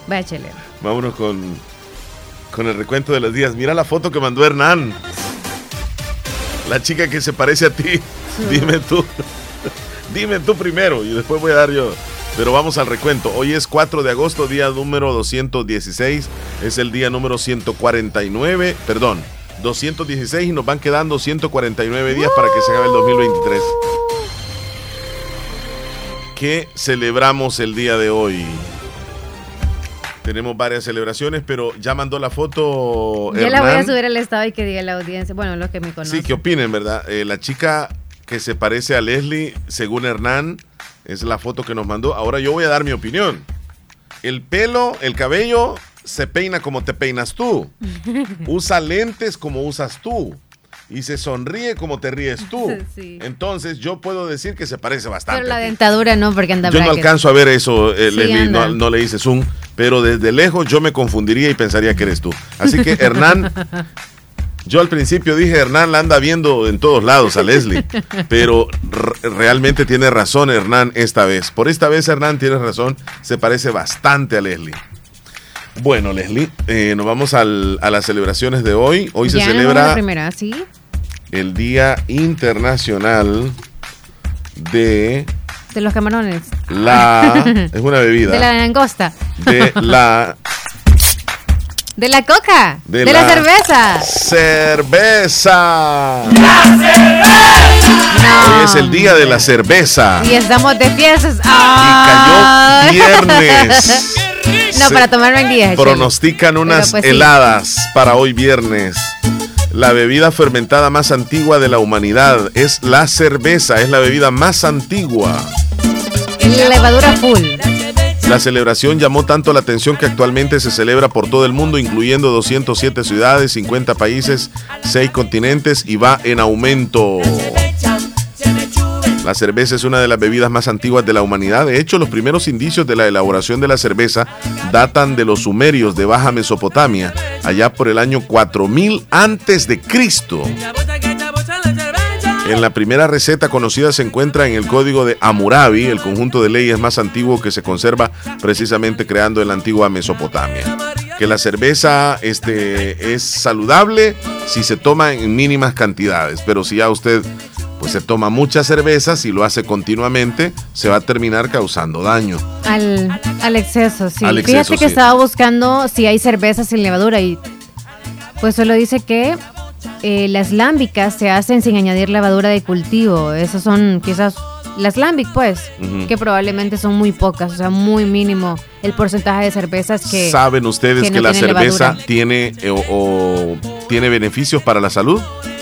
Bachelor. Vámonos con, con el recuento de los días. Mira la foto que mandó Hernán. La chica que se parece a ti. Dime tú. Dime tú primero y después voy a dar yo. Pero vamos al recuento. Hoy es 4 de agosto, día número 216. Es el día número 149. Perdón, 216 y nos van quedando 149 días para que se acabe el 2023. ¿Qué celebramos el día de hoy? Tenemos varias celebraciones, pero ya mandó la foto. Yo la voy a subir al estado y que diga la audiencia. Bueno, los que me conocen. Sí, ¿qué opinen, verdad? Eh, la chica que se parece a Leslie, según Hernán, es la foto que nos mandó. Ahora yo voy a dar mi opinión. El pelo, el cabello, se peina como te peinas tú. (laughs) Usa lentes como usas tú. Y se sonríe como te ríes tú. (laughs) Sí. Entonces yo puedo decir que se parece bastante. Pero la dentadura no, porque anda Yo no alcanzo a ver eso, eh, Sí, Leslie, no, no le hice zoom, pero desde lejos yo me confundiría y pensaría que eres tú. Así que (laughs) Hernán, yo al principio dije, Hernán la anda viendo en todos lados a Leslie, (laughs) pero realmente tiene razón Hernán esta vez. Por esta vez Hernán tiene razón, se parece bastante a Leslie. Bueno, Leslie, eh, nos vamos al- a las celebraciones de hoy. Hoy se Ya celebra la primera, ¿sí? el Día Internacional de De los camarones. la... (laughs) es una bebida. De la langosta. de la (laughs) De la coca. De De, la, la- cerveza. cerveza. No. Hoy es el día de la cerveza. Y estamos de fiestas. Y ¡Ay! cayó viernes. (laughs) No, Se para tomarlo en día. Pronostican unas pues sí. heladas para hoy viernes. La bebida fermentada más antigua de la humanidad es la cerveza, es la bebida más antigua. La levadura full. La celebración llamó tanto la atención que actualmente se celebra por todo el mundo, incluyendo 207 ciudades, 50 países, 6 continentes y va en aumento. La cerveza es una de las bebidas más antiguas de la humanidad. De hecho, los primeros indicios de la elaboración de la cerveza datan de los sumerios de Baja Mesopotamia, allá por el año 4000 antes de Cristo. En la primera receta conocida se encuentra en el código de Hammurabi, el conjunto de leyes más antiguo que se conserva precisamente creando en la antigua Mesopotamia. Que la cerveza este, es saludable si se toma en mínimas cantidades, pero si ya usted pues se toma muchas cervezas y lo hace continuamente, se va a terminar causando daño. Al, al exceso, sí. Al Fíjate que sí. estaba buscando si hay cervezas sin levadura y pues solo dice que eh, las lámbicas se hacen sin añadir levadura de cultivo. Esas son quizás las lambic, pues, que probablemente son muy pocas, o sea, muy mínimo el porcentaje de cervezas que... ¿Saben ustedes que la cerveza levadura. tiene eh, o, o tiene beneficios para la salud?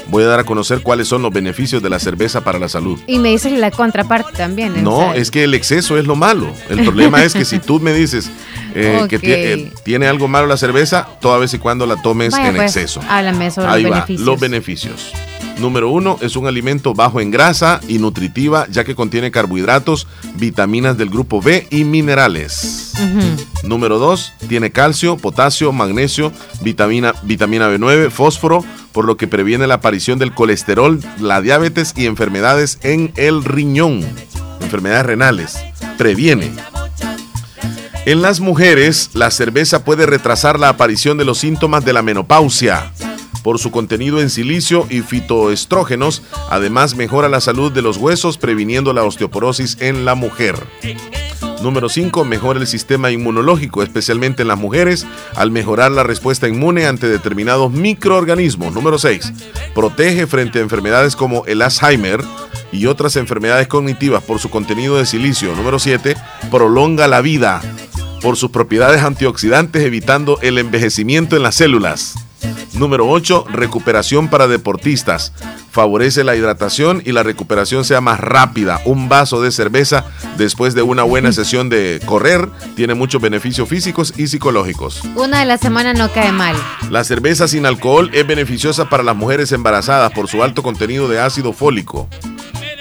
Voy a dar a conocer cuáles son los beneficios de la cerveza para la salud. Y me dices la contraparte también. No, es que el exceso es lo malo. El problema es que si tú me dices eh, (laughs) que eh, tiene algo malo la cerveza, toda vez y cuando la tomes vaya, en pues, exceso. Háblame sobre Ahí los va, beneficios. los beneficios. Número uno, es un alimento bajo en grasa y nutritiva, ya que contiene carbohidratos, vitaminas del grupo B y minerales. Número 2, tiene calcio, potasio, magnesio, vitamina, vitamina B9, fósforo, por lo que previene la aparición del colesterol, la diabetes y enfermedades en el riñón, enfermedades renales. Previene. En las mujeres, la cerveza puede retrasar la aparición de los síntomas de la menopausia. Por su contenido en silicio y fitoestrógenos, además mejora la salud de los huesos previniendo la osteoporosis en la mujer. Número 5. Mejora el sistema inmunológico, especialmente en las mujeres, al mejorar la respuesta inmune ante determinados microorganismos. Número 6. Protege frente a enfermedades como el Alzheimer y otras enfermedades cognitivas por su contenido de silicio. Número 7. Prolonga la vida por sus propiedades antioxidantes, evitando el envejecimiento en las células. Número 8. Recuperación para deportistas. Favorece la hidratación y la recuperación sea más rápida. Un vaso de cerveza después de una buena (laughs) sesión de correr tiene muchos beneficios físicos y psicológicos. Una de la semana no cae mal. La cerveza sin alcohol es beneficiosa para las mujeres embarazadas por su alto contenido de ácido fólico.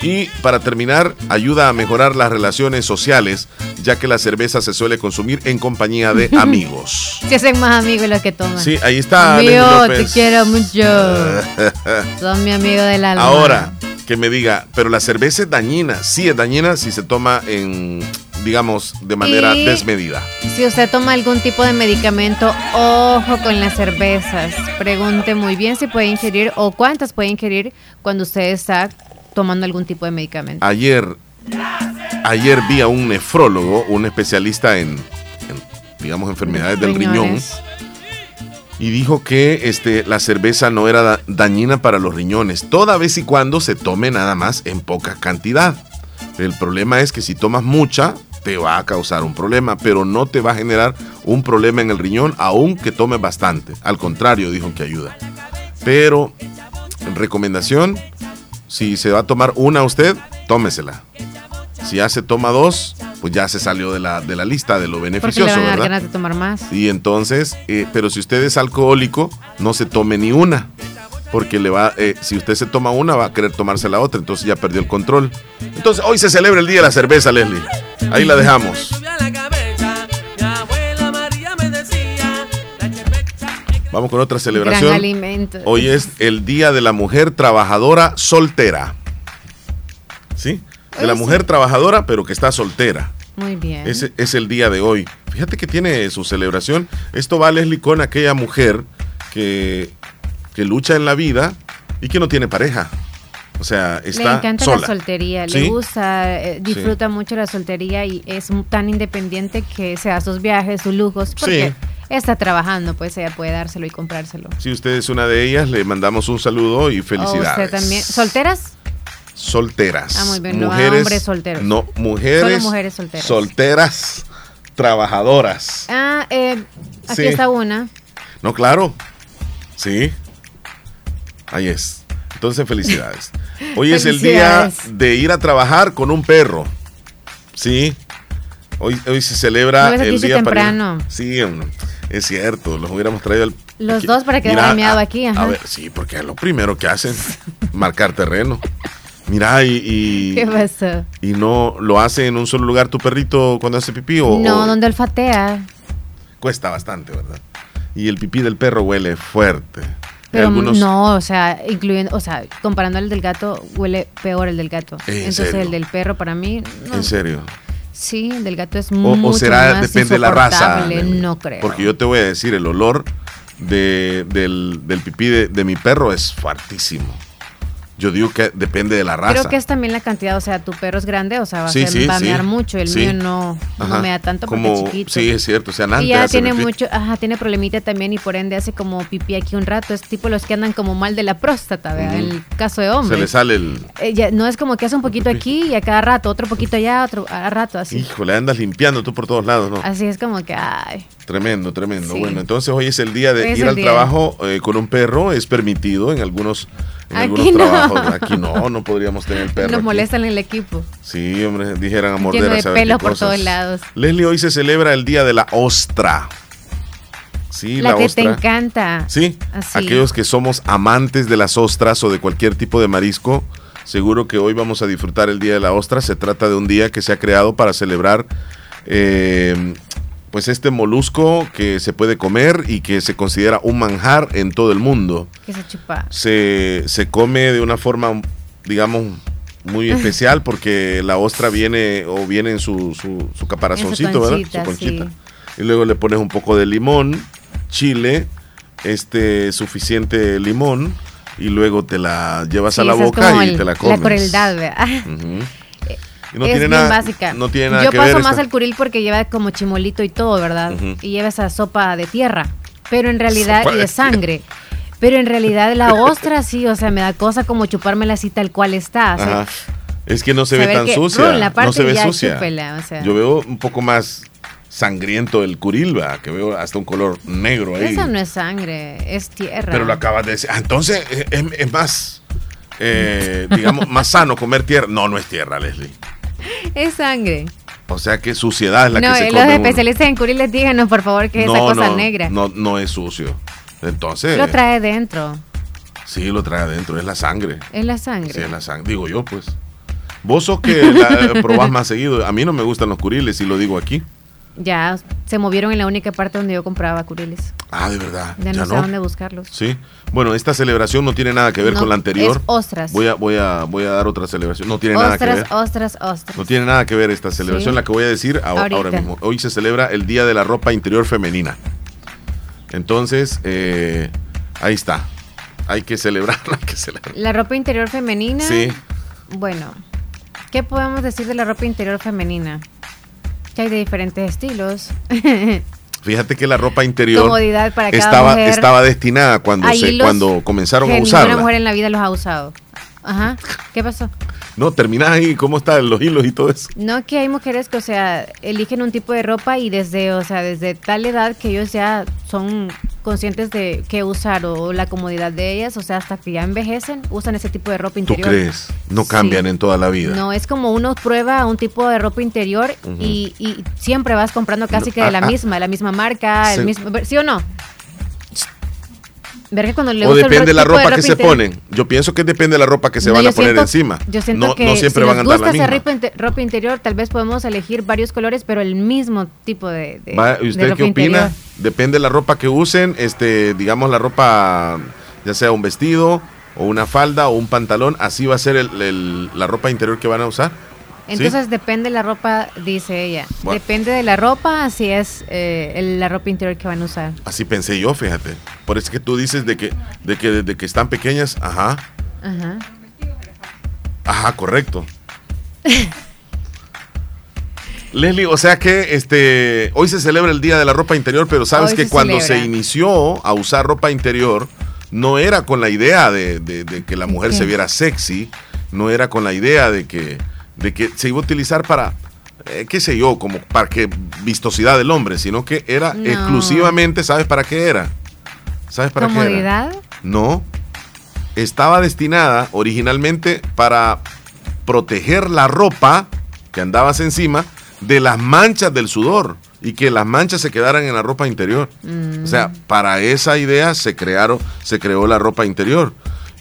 Y para terminar, ayuda a mejorar las relaciones sociales, ya que la cerveza se suele consumir en compañía de (laughs) amigos. Se hacen más amigos los que toman. Sí, ahí está. Amigo, te quiero mucho. (laughs) Son mi amigo del alma. Ahora, que me diga, pero la cerveza es dañina. Sí es dañina si se toma en, digamos, de manera Y- desmedida. Si usted toma algún tipo de medicamento, ojo con las cervezas. Pregunte muy bien si puede ingerir o cuántas puede ingerir cuando usted está tomando algún tipo de medicamento. Ayer, ayer vi a un nefrólogo, un especialista en, en, digamos, enfermedades del riñón, y dijo que este, la cerveza no era da- dañina para los riñones, toda vez y cuando se tome nada más en poca cantidad. El problema es que si tomas mucha, te va a causar un problema, pero no te va a generar un problema en el riñón, aunque tomes bastante. Al contrario, dijo que ayuda. Pero, recomendación, si se va a tomar una usted, tómesela. Si ya se toma dos, pues ya se salió de la, de la lista de lo Porque le beneficioso, van a dar ¿verdad? ganas de tomar más. Y entonces, eh, pero si usted es alcohólico, no se tome ni una. Porque le va, eh, si usted se toma una, va a querer tomarse la otra, entonces ya perdió el control. Entonces, hoy se celebra el Día de la Cerveza, Leslie. Ahí la dejamos. Vamos con otra Gran celebración. alimento. Hoy es el Día de la Mujer Trabajadora Soltera. ¿Sí? De la sí. mujer trabajadora, pero que está soltera. Muy bien. Ese es el día de hoy. Fíjate que tiene su celebración. Esto va, Leslie, con aquella mujer que, que lucha en la vida y que no tiene pareja. O sea, está le encanta sola. la soltería, ¿Sí? le gusta, eh, disfruta mucho la soltería y es tan independiente que se da sus viajes, sus lujos, porque está trabajando, pues ella puede dárselo y comprárselo. Si usted es una de ellas, le mandamos un saludo y O felicidades. usted también. ¿Solteras? Solteras. Ah, muy bien, no a hombres solteros. No, mujeres. Solo mujeres solteras. Solteras, trabajadoras. Ah, eh, aquí Sí. está una. No, claro. Sí. Ahí es. Entonces, felicidades. (laughs) Hoy es el día de ir a trabajar con un perro. Sí. Hoy, hoy se celebra No, el sí día para temprano. Sí, um, es cierto. Los hubiéramos traído al- Los aquí. dos para que Mira, dejaran miado a- aquí, A ver, sí, porque es lo primero que hacen. (laughs) marcar terreno. Mira, y, y, ¿Qué pasó? y no lo hace en un solo lugar tu perrito cuando hace pipí o, No, o- donde olfatea. cuesta bastante, ¿verdad? Y el pipí del perro huele fuerte. Pero algunos- no, o sea, incluyendo, o sea, comparando el del gato, huele peor el del gato. ¿En Entonces serio? el del perro para mí, no. En serio. Sí, el del gato es O, mucho o será, más depende de la raza. No creo. Porque yo te voy a decir, el olor de, del, del pipí de, de mi perro es fuertísimo. Yo digo que depende de la raza. Creo que es también la cantidad, o sea, tu perro es grande, o sea, va a, Sí, ser, sí, va a sí. mear mucho, el mío no, no Ajá. me da tanto porque Como- es chiquito. Sí, es cierto. O sea, antes y ya tiene mucho, ajá, tiene problemita también y por ende hace como pipí aquí un rato. Es tipo los que andan como mal de la próstata. Ujú. En el caso de Se hombres. le sale el. Eh, ya- no es como que hace un poquito aquí y a cada rato, otro poquito allá, otro a rato, así. Híjole, andas limpiando tú por todos lados, ¿no? Así es como que, ay. Tremendo, tremendo. Bueno, entonces hoy es el día de es ir al día. trabajo eh, con un perro. Es permitido en algunos, en Aquí algunos no. trabajos. Aquí no, no podríamos tener perro. Nos aquí. molestan en el equipo. Sí, hombre, dijeran a morder a saber qué pelos por cosas. todos lados. Leslie, hoy se celebra el día de la ostra. Sí, la, la, que ostra. te encanta. Sí, Así. aquellos que somos amantes de las ostras o de cualquier tipo de marisco, seguro que hoy vamos a disfrutar el Día de la Ostra. Se trata de un día que se ha creado para celebrar eh, pues este molusco que se puede comer y que se considera un manjar en todo el mundo. Que se chupa. Se, se come de una forma, digamos, muy (laughs) especial porque la ostra viene o viene en su, su, su caparazoncito, ¿verdad? conchita, Su conchita. sí. Y luego le pones un poco de limón, chile, este suficiente limón y luego te la llevas Sí, a la boca y el- te la comes. La crueldad, ¿verdad? Y no es tiene bien nada, básica. No tiene nada Yo que paso ver más esta- el curil porque lleva como chimolito y todo, ¿verdad? Y lleva esa sopa de tierra. Pero en realidad, Sopa y de de sangre. Pero en realidad la (laughs) ostra sí, o sea, me da cosa como chupármela así tal cual está. o sea, Ajá. Es que no se ve tan que, sucia. rum, la parte no se ve ya sucia. chúpela, o sea. Yo veo un poco más sangriento el curil, ¿va? que veo hasta un color negro ahí. Esa no es sangre, es tierra. Pero lo acabas de decir. Ah, entonces eh, es, es más, eh, digamos, más sano comer tierra. No, no es tierra, Leslie. Es sangre. O sea que suciedad es la no, que se los come. uno. especialistas en curil les díganos, por favor, que es esa cosa no, negra. No, no es sucio. Entonces, Lo trae dentro. sí, lo trae adentro, es la sangre. Es la sangre. Sí, es la sangre. Digo yo, pues. Vos sos que la (laughs) probás más seguido. A mí no me gustan los curiles, y lo digo aquí. Ya se movieron en la única parte donde yo compraba curiles. Ah, de verdad. Ya no sé dónde buscarlos. Sí. Bueno, esta celebración no tiene nada que ver No, con la anterior. es ostras. Voy a, voy a, voy a dar otra celebración. No tiene nada que Ostras, ver. ostras, ostras. No tiene nada que ver esta celebración, Sí. la que voy a decir ahora, ahora mismo. Hoy se celebra el Día de la Ropa Interior Femenina. Entonces, eh, ahí está. Hay que celebrar, (laughs) hay que celebrar. La ropa interior femenina. Sí. Bueno, ¿qué podemos decir de la ropa interior femenina? Que hay de diferentes estilos. (laughs) Fíjate que la ropa interior Comodidad para cada estaba, mujer. estaba destinada cuando, se, cuando comenzaron a ninguna usarla. mujer en la vida los ha usado. Ajá. ¿Qué pasó? No, terminás ahí, ¿cómo están los hilos y todo eso? No, que hay mujeres que, o sea, eligen un tipo de ropa y desde, o sea, desde tal edad que ellos ya son conscientes de qué usar o la comodidad de ellas, o sea, hasta que ya envejecen, usan ese tipo de ropa ¿Tú interior. crees? No cambian Sí. en toda la vida. No, es como uno prueba un tipo de ropa interior y, y siempre vas comprando casi No, que de la ah, ah. misma, la misma marca, el mismo, ¿sí o no? Ver que cuando le O depende de la tipo de ropa que se ponen. Yo pienso que depende de la ropa que se No, van a poner siento- encima. Yo siento no, que no siempre si van a andar la gusta esa misma. ropa, inte- ropa interior, tal vez podemos elegir varios colores, pero el mismo tipo de, de- de ¿Usted ropa qué opina? interior. Depende de la ropa que usen, este, digamos la ropa, ya sea un vestido o una falda o un pantalón, así va a ser el- el- la ropa interior que van a usar. ¿Sí? Entonces depende de la ropa, dice ella. Bueno. Depende de la ropa, así es eh, la ropa interior que van a usar. Así pensé yo, fíjate. Por eso que tú dices de que, de que desde que están pequeñas, ajá, Ajá. ajá, correcto. (laughs) Leslie, o sea que este hoy se celebra el Día de la Ropa Interior, pero sabes Hoy que se cuando se inició a usar ropa interior, no era con la idea de, de- de que la mujer ¿Qué? se viera sexy, no era con la idea de que, de que se iba a utilizar para, eh, qué sé yo, como para que vistosidad del hombre, sino que era No. exclusivamente, ¿sabes para qué era? ¿Sabes para qué era? No. Estaba destinada originalmente para proteger la ropa que andabas encima de las manchas del sudor y que las manchas se quedaran en la ropa interior. Mm. O sea, para esa idea se crearon, se creó la ropa interior.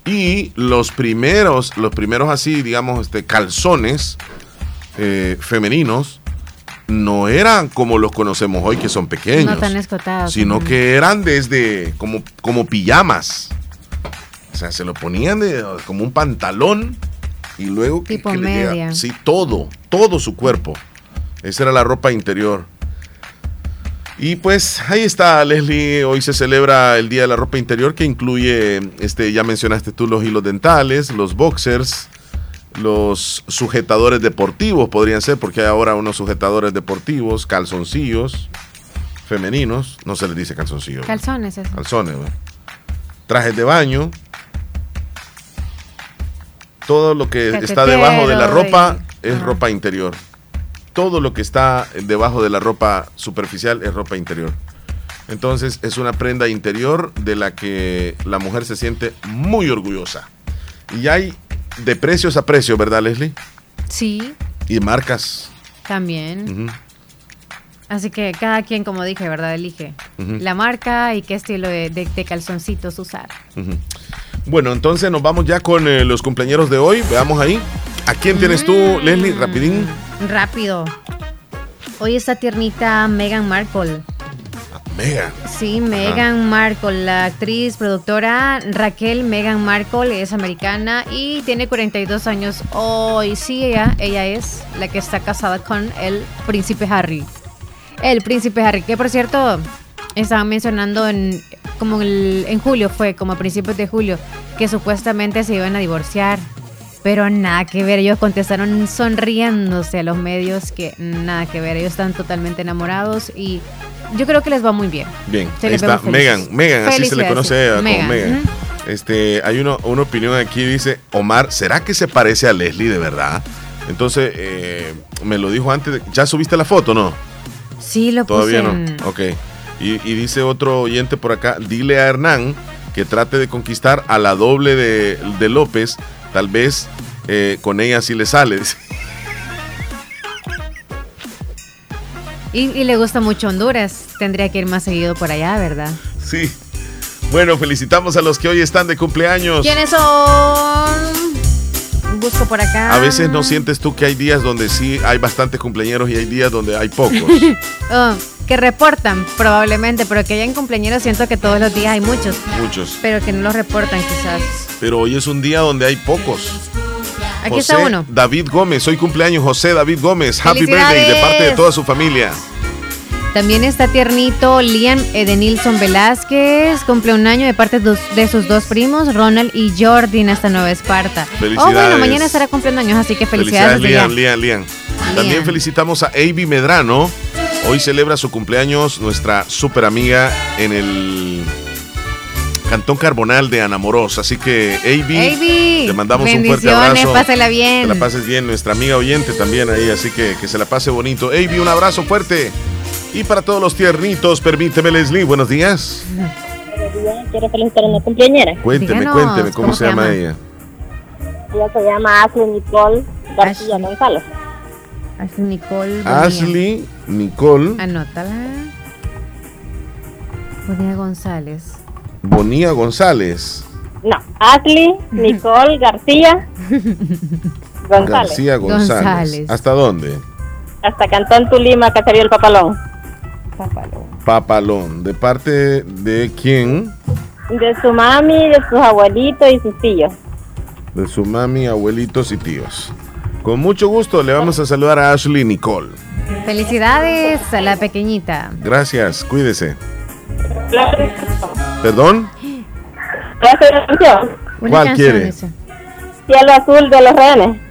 Y los primeros, los primeros así, digamos, este, calzones eh, femeninos no eran como los conocemos hoy, que son pequeños No tan escotados. sino que eran desde como, como pijamas. O sea, se lo ponían de- como un pantalón y luego que- Tipo que le sí, todo, todo su cuerpo. Esa era la ropa interior. Y pues ahí está, Leslie. Hoy se celebra el Día de la Ropa Interior que incluye, este, ya mencionaste tú, los hilos dentales, los boxers, los sujetadores deportivos podrían ser, porque hay ahora unos sujetadores deportivos, calzoncillos femeninos, no se les dice calzoncillos. Calzones, eso. Calzones, güey. Trajes de baño. Todo lo que está debajo de la ropa y- es ajá. ropa interior. Todo lo que está debajo de la ropa superficial es ropa interior. Entonces es una prenda interior de la que la mujer se siente muy orgullosa. Y hay de precios a precios, ¿verdad, Leslie? Sí, Y marcas. también. Así que cada quien, como dije, ¿verdad? Elige la marca y qué estilo de, de- de calzoncitos usar. Bueno, entonces nos vamos ya con eh, los cumpleaños de hoy. Veamos ahí. ¿A quién tienes tú, Leslie? Rapidín. Rápido. Hoy está tiernita Meghan Markle. Mega. Sí, Meghan Markle, la actriz, productora Raquel Meghan Markle es americana y tiene 42 años hoy. Sí, ella, ella es la que está casada con el príncipe Harry. El príncipe Harry, que por cierto, estaban mencionando en como el- en julio fue, como a principios de julio, que supuestamente se iban a divorciar. Pero nada que ver, ellos contestaron sonriéndose a los medios que nada que ver, ellos están totalmente enamorados y yo creo que les va muy bien. Bien, Se ahí está. Megan. Megan, así se le conoce a Megan. Este, hay uno- una opinión aquí, dice Omar, ¿será que se parece a Leslie de verdad? Entonces, eh, me lo dijo antes, de- ¿ya subiste la foto no? Sí, lo Todavía puse no. en- Ok. Y, y dice otro oyente por acá, dile a Hernán que trate de conquistar a la doble de, de López, tal vez eh, con ella sí le sale. (laughs) Y, y le gusta mucho Honduras. Tendría que ir más seguido por allá, ¿verdad? sí. Bueno, felicitamos a los que hoy están de cumpleaños. ¿Quiénes son? Busco por acá. A veces no sientes tú que hay días donde sí hay bastantes cumpleaños y hay días donde hay pocos. (laughs) Oh, que reportan, probablemente, pero que hayan cumpleaños siento que todos los días hay muchos. Muchos. Pero que no los reportan quizás. Pero hoy es un día donde hay pocos. Aquí José está uno. David Gómez, hoy cumpleaños José David Gómez. Happy birthday de parte de toda su familia. También está tiernito Liam Edenilson Velázquez, cumple un año de parte de sus dos primos, Ronald y Jordan, hasta Nueva Esparta. Oh, bueno, Felicidades. mañana estará cumpliendo años, así que felicidades. Felicidades. Lian, Lian. También felicitamos a Avi Medrano. Hoy celebra su cumpleaños nuestra super amiga en el Cantón Carbonal de Anamoros. Así que, Avi, te mandamos un fuerte abrazo. pásela bien. Que la pases bien, nuestra amiga oyente también ahí. Así que que se la pase bonito. Avi, un abrazo fuerte. Y para todos los tiernitos, permíteme, Leslie, buenos días. Quiero felicitar a una cumpleañera. Cuénteme, Díganos, cuénteme, ¿cómo, ¿cómo se se llama, ella? Ella se llama Ashley Nicole García González. Ashley Nicole. Ashley Nicole Anótala. Bonilla González. Bonilla González. No, Ashley (laughs) Nicole García González. García González. González. ¿Hasta dónde? Hasta Cantón Tulima, Caserío El Papalón. Papalón. ¿De parte de quién? De su mami, de sus abuelitos y sus tíos. De su mami, abuelitos y tíos. Con mucho gusto le vamos a saludar a Ashley Nicole. Felicidades a la pequeñita. Gracias, cuídese. Gracias. ¿Perdón? ¿Cuál quiere? Cielo azul de los rehenes.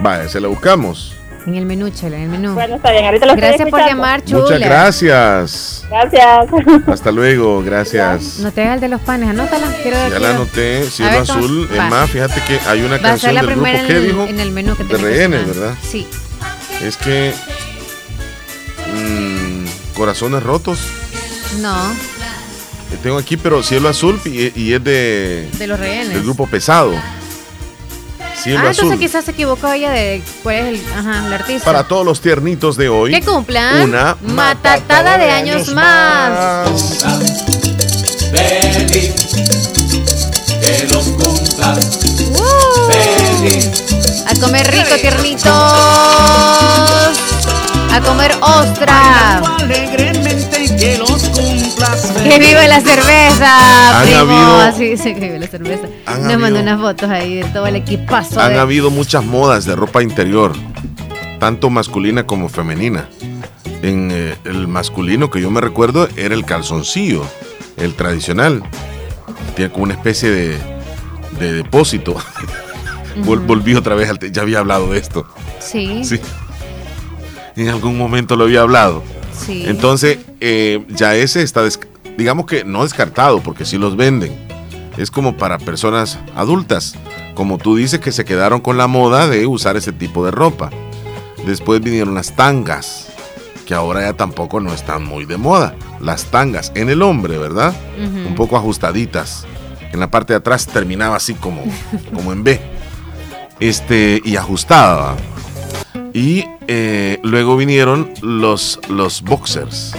Vaya, se la buscamos. En el menú, chela, en el menú. Bueno, está bien, ahorita lo estoy Gracias por llamar, chula. Muchas gracias. Gracias. (laughs) Hasta luego, gracias. No te hagas el de los panes, anótala. Quiero Ya quiero- la anoté, Cielo. Azul. Es más, fíjate que hay una Va canción del grupo. primera ¿Qué en, el- dijo? en el menú que De que rehenes. ¿verdad? Sí. Es que. mm, corazones rotos. No, que Tengo aquí, pero Cielo Azul y, y es de, de los rehenes. del grupo pesado. Cielo ah, Azul. entonces quizás se equivocó ella de cuál es el, ajá, el artista. Para todos los tiernitos de hoy. que cumplan Una matatada de años más. Feliz, que los cumplas. ¡Uh! Feliz, A comer rico, tiernitos. A comer ostra. alegremente que los. Que vive la cerveza, Han primo. habido- Así dice que vive la cerveza. Nos mandó unas fotos ahí de todo el equipazo. Han de- habido muchas modas de ropa interior, tanto masculina como femenina. En eh, el masculino que yo me recuerdo era el calzoncillo, el tradicional. Tiene como una especie de, de depósito. (laughs) Vol- Volví otra vez al... Ya había hablado de esto. Sí, Sí. En algún momento lo había hablado. Sí. Entonces, eh, ya ese está, digamos que no descartado, porque sí los venden. Es como para personas adultas, como tú dices que se quedaron con la moda de usar ese tipo de ropa. Después vinieron las tangas, que ahora ya tampoco no están muy de moda. Las tangas en el hombre, ¿verdad? Un poco ajustaditas. En la parte de atrás terminaba así como, como en B. Este, y ajustada. Y eh, luego vinieron los, los boxers.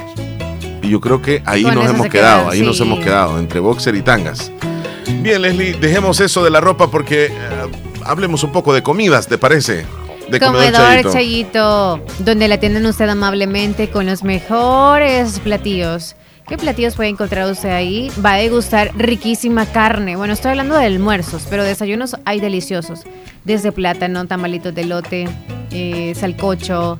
Y yo creo que ahí Con nos hemos quedado, quedan, ahí nos hemos quedado, entre boxer y tangas. Bien, Leslie, dejemos eso de la ropa porque eh, hablemos un poco de comidas, ¿te parece? De Comedor Chayito. Chayito, donde la atienden usted amablemente con los mejores platillos. ¿Qué platillos puede encontrar usted ahí? Va a degustar riquísima carne. Bueno, estoy hablando de almuerzos, pero desayunos hay deliciosos. Desde plátano, tamalitos de lote, eh, salcocho,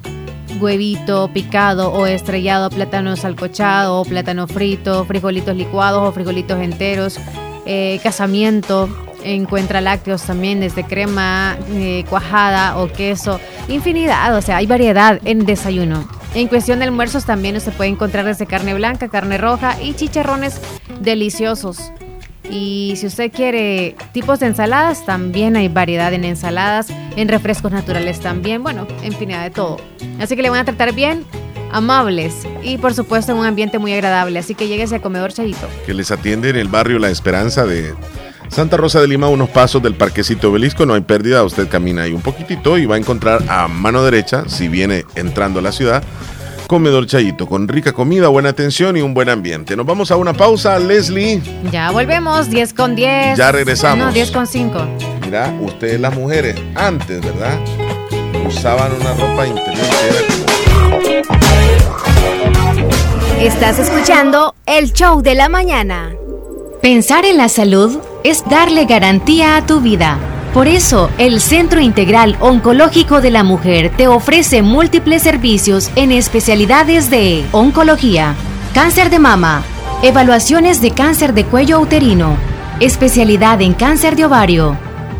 huevito picado o estrellado, plátano salcochado, plátano frito, frijolitos licuados o frijolitos enteros, eh, casamiento, encuentra lácteos también, desde crema eh, cuajada o queso, infinidad, o sea, hay variedad en desayuno. En cuestión de almuerzos también se puede encontrar desde carne blanca, carne roja y chicharrones deliciosos. Y si usted quiere tipos de ensaladas, también hay variedad en ensaladas, en refrescos naturales también, bueno, infinidad de todo. Así que le van a tratar bien, amables y por supuesto en un ambiente muy agradable. Así que lléguese a Comedor Chayito. que les atiende en el barrio La Esperanza de Santa Rosa de Lima, unos pasos del Parquecito Obelisco. No hay pérdida, usted camina ahí un poquitito y va a encontrar a mano derecha, si viene entrando a la ciudad, Comedor Chayito, con rica comida, buena atención y un buen ambiente. Nos vamos a una pausa, Leslie. Ya volvemos, 10 con 10. Ya regresamos. No, 10 con 5. Mira, ustedes las mujeres, antes, ¿verdad? Usaban una ropa interior que era como... Estás escuchando el show de la mañana. Pensar en la salud es darle garantía a tu vida. Por eso, el Centro Integral Oncológico de la Mujer te ofrece múltiples servicios en especialidades de oncología, cáncer de mama, evaluaciones de cáncer de cuello uterino, especialidad en cáncer de ovario,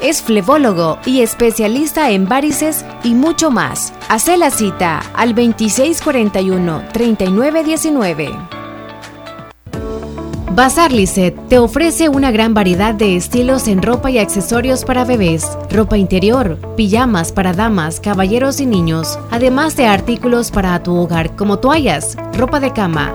Es flebólogo y especialista en varices y mucho más. Hace la cita al 2641-3919. Bazar Lisset te ofrece una gran variedad de estilos en ropa y accesorios para bebés, ropa interior, pijamas para damas, caballeros y niños, además de artículos para tu hogar como toallas, ropa de cama,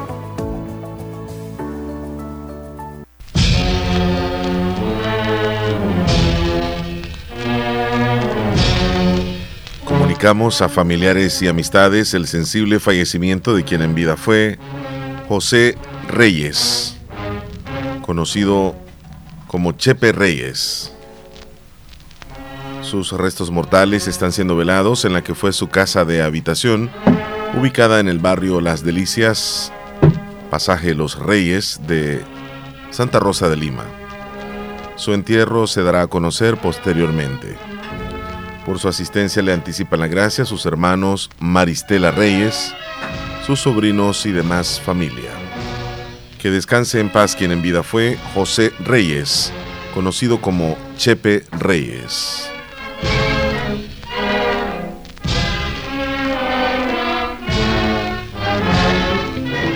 A familiares y amistades el sensible fallecimiento de quien en vida fue José Reyes, conocido como Chepe Reyes. Sus restos mortales están siendo velados en la que fue su casa de habitación, ubicada en el barrio Las Delicias, pasaje Los Reyes de Santa Rosa de Lima. Su entierro se dará a conocer posteriormente. Por su asistencia le anticipan la gracia a sus hermanos Maristela Reyes, sus sobrinos y demás familia. Que descanse en paz quien en vida fue José Reyes, conocido como Chepe Reyes.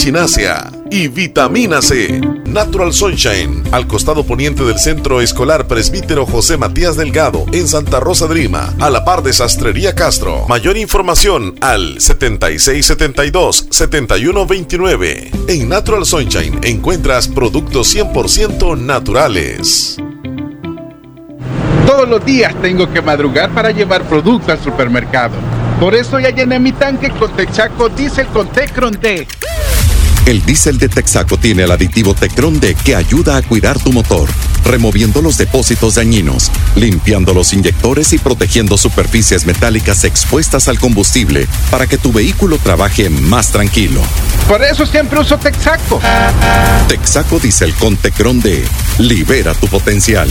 echinacea y vitamina C. Natural Sunshine, al costado poniente del Centro Escolar Presbítero José Matías Delgado, en Santa Rosa de Lima, a la par de Sastrería Castro. Mayor información al 7672-7129. En Natural Sunshine encuentras productos 100% naturales. Todos los días tengo que madrugar para llevar producto al supermercado. Por eso ya llené mi tanque con Texaco Diesel con Tecron D. El diésel de Texaco tiene el aditivo Tecron D que ayuda a cuidar tu motor, removiendo los depósitos dañinos, limpiando los inyectores y protegiendo superficies metálicas expuestas al combustible para que tu vehículo trabaje más tranquilo. Por eso siempre uso Texaco. Texaco Diesel con Tecron D. Libera tu potencial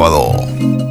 sábado.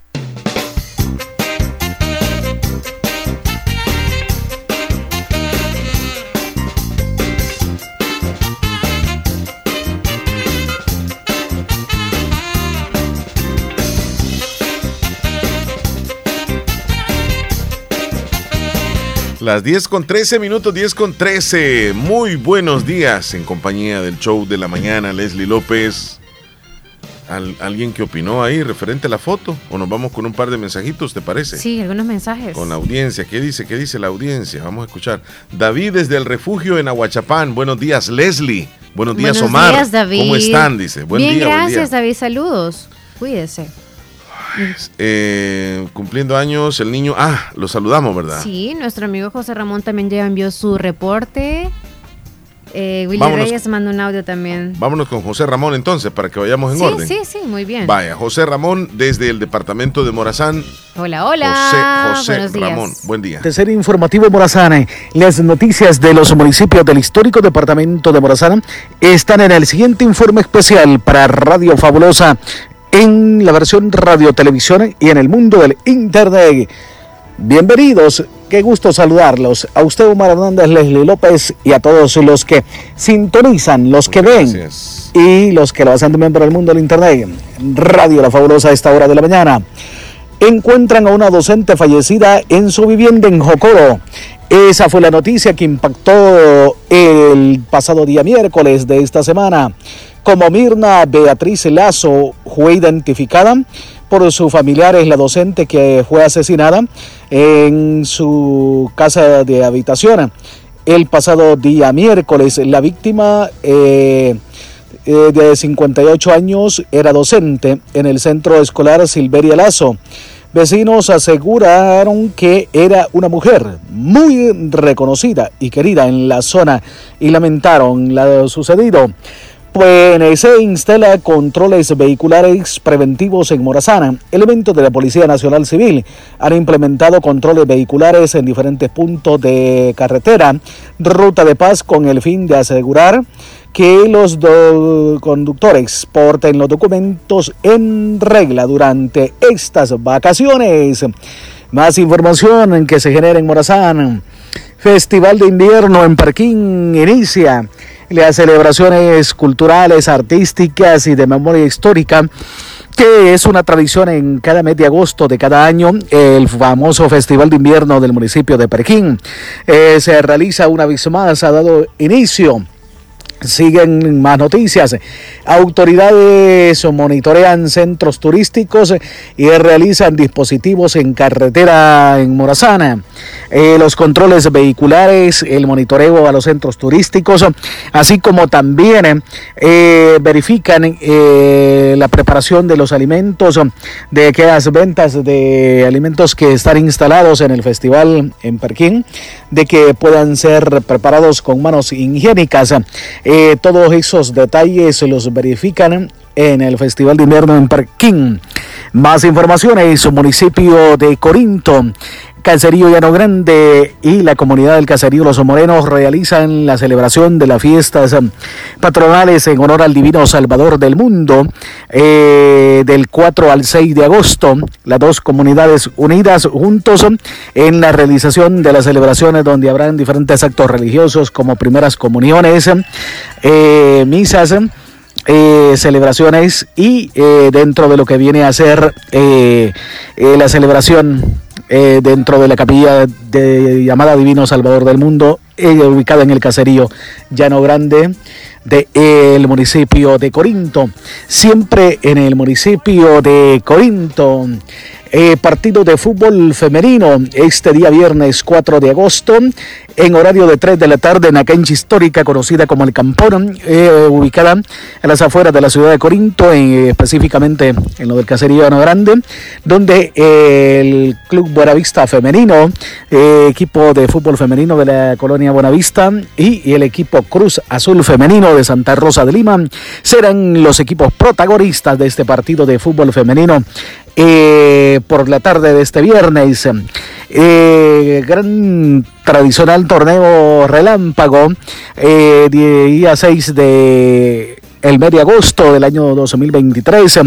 Las 10 con 13 minutos, 10 con 13. Muy buenos días en compañía del show de la mañana, Leslie López. al- alguien que opinó ahí referente a la foto? ¿O nos vamos con un par de mensajitos, te parece? Sí, algunos mensajes. Con la audiencia. ¿Qué dice? ¿Qué dice la audiencia? Vamos a escuchar. David desde el refugio en Aguachapán. Buenos días, Leslie. Buenos días, Buenos Omar. días, David. ¿Cómo están? Dice. Buen Bien, día, buen día. gracias, David. Saludos. Cuídese. Eh, cumpliendo años, el niño. Ah, lo saludamos, ¿verdad? Sí, nuestro amigo José Ramón también ya envió su reporte. Eh, Willy Vámonos. Reyes mandó un audio también. Vámonos con José Ramón entonces para que vayamos en sí, orden. sí, sí, muy bien. Vaya, José Ramón desde el departamento de Morazán. Hola, hola. José, José días. Ramón, buen día. Tercer informativo Morazán. Las noticias de los municipios del histórico departamento de Morazán están en el siguiente informe especial para Radio Fabulosa en la versión radio televisión y en el mundo del internet. Bienvenidos, qué gusto saludarlos. A usted, Omar Hernández, Leslie López y a todos los que sintonizan, los que ven y los que lo hacen también por el mundo del internet. Radio La Fabulosa a esta hora de la mañana encuentran a una docente fallecida en su vivienda en Jocoro. Esa fue la noticia que impactó el pasado día miércoles de esta semana. Como Mirna Beatriz Lazo fue identificada por sus familiares, la docente que fue asesinada en su casa de habitación. El pasado día miércoles, la víctima eh, eh, de 58 años era docente en el centro escolar Silveria Lazo. Vecinos aseguraron que era una mujer muy reconocida y querida en la zona y lamentaron lo sucedido. Se instala controles vehiculares preventivos en Morazana. Elementos de la Policía Nacional Civil han implementado controles vehiculares en diferentes puntos de carretera, ruta de paz, con el fin de asegurar que los conductores porten los documentos en regla durante estas vacaciones. Más información que se genera en Morazán. Festival de invierno en Parquín inicia las celebraciones culturales, artísticas y de memoria histórica que es una tradición en cada mes de agosto de cada año, el famoso Festival de Invierno del municipio de Perquín. Eh, se realiza una vez más, ha dado inicio Siguen más noticias. Autoridades monitorean centros turísticos y realizan dispositivos en carretera en Morazana. Eh, los controles vehiculares, el monitoreo a los centros turísticos, así como también eh, verifican eh, la preparación de los alimentos, de aquellas ventas de alimentos que están instalados en el festival en Perquín, de que puedan ser preparados con manos higiénicas. Eh, todos esos detalles se los verifican en el Festival de Invierno en Parquín. Más informaciones, municipio de Corinto. Caserío Llano Grande y la comunidad del Caserío Los Morenos realizan la celebración de las fiestas eh, patronales en honor al Divino Salvador del Mundo eh, del 4 al 6 de agosto. Las dos comunidades unidas juntos en la realización de las celebraciones donde habrán diferentes actos religiosos como primeras comuniones, eh, misas eh, celebraciones y eh, dentro de lo que viene a ser eh, eh, la celebración dentro de la capilla de, llamada Divino Salvador del Mundo, ubicada en el caserío Llano Grande del municipio de Corinto. Siempre en el municipio de Corinto. Partido de fútbol femenino este día viernes 4 de agosto en horario de 3 de la tarde en la cancha histórica conocida como el Campón, eh, ubicada a las afueras de la ciudad de Corinto, en- específicamente en lo del caserío Llano Grande, donde eh, el Club Buenavista Femenino, eh, equipo de fútbol femenino de la colonia Buenavista y, y el equipo Cruz Azul Femenino de Santa Rosa de Lima serán los equipos protagonistas de este partido de fútbol femenino eh, por la tarde de este viernes. Eh, gran tradicional torneo relámpago, eh, día 6 de el mes de agosto del año 2023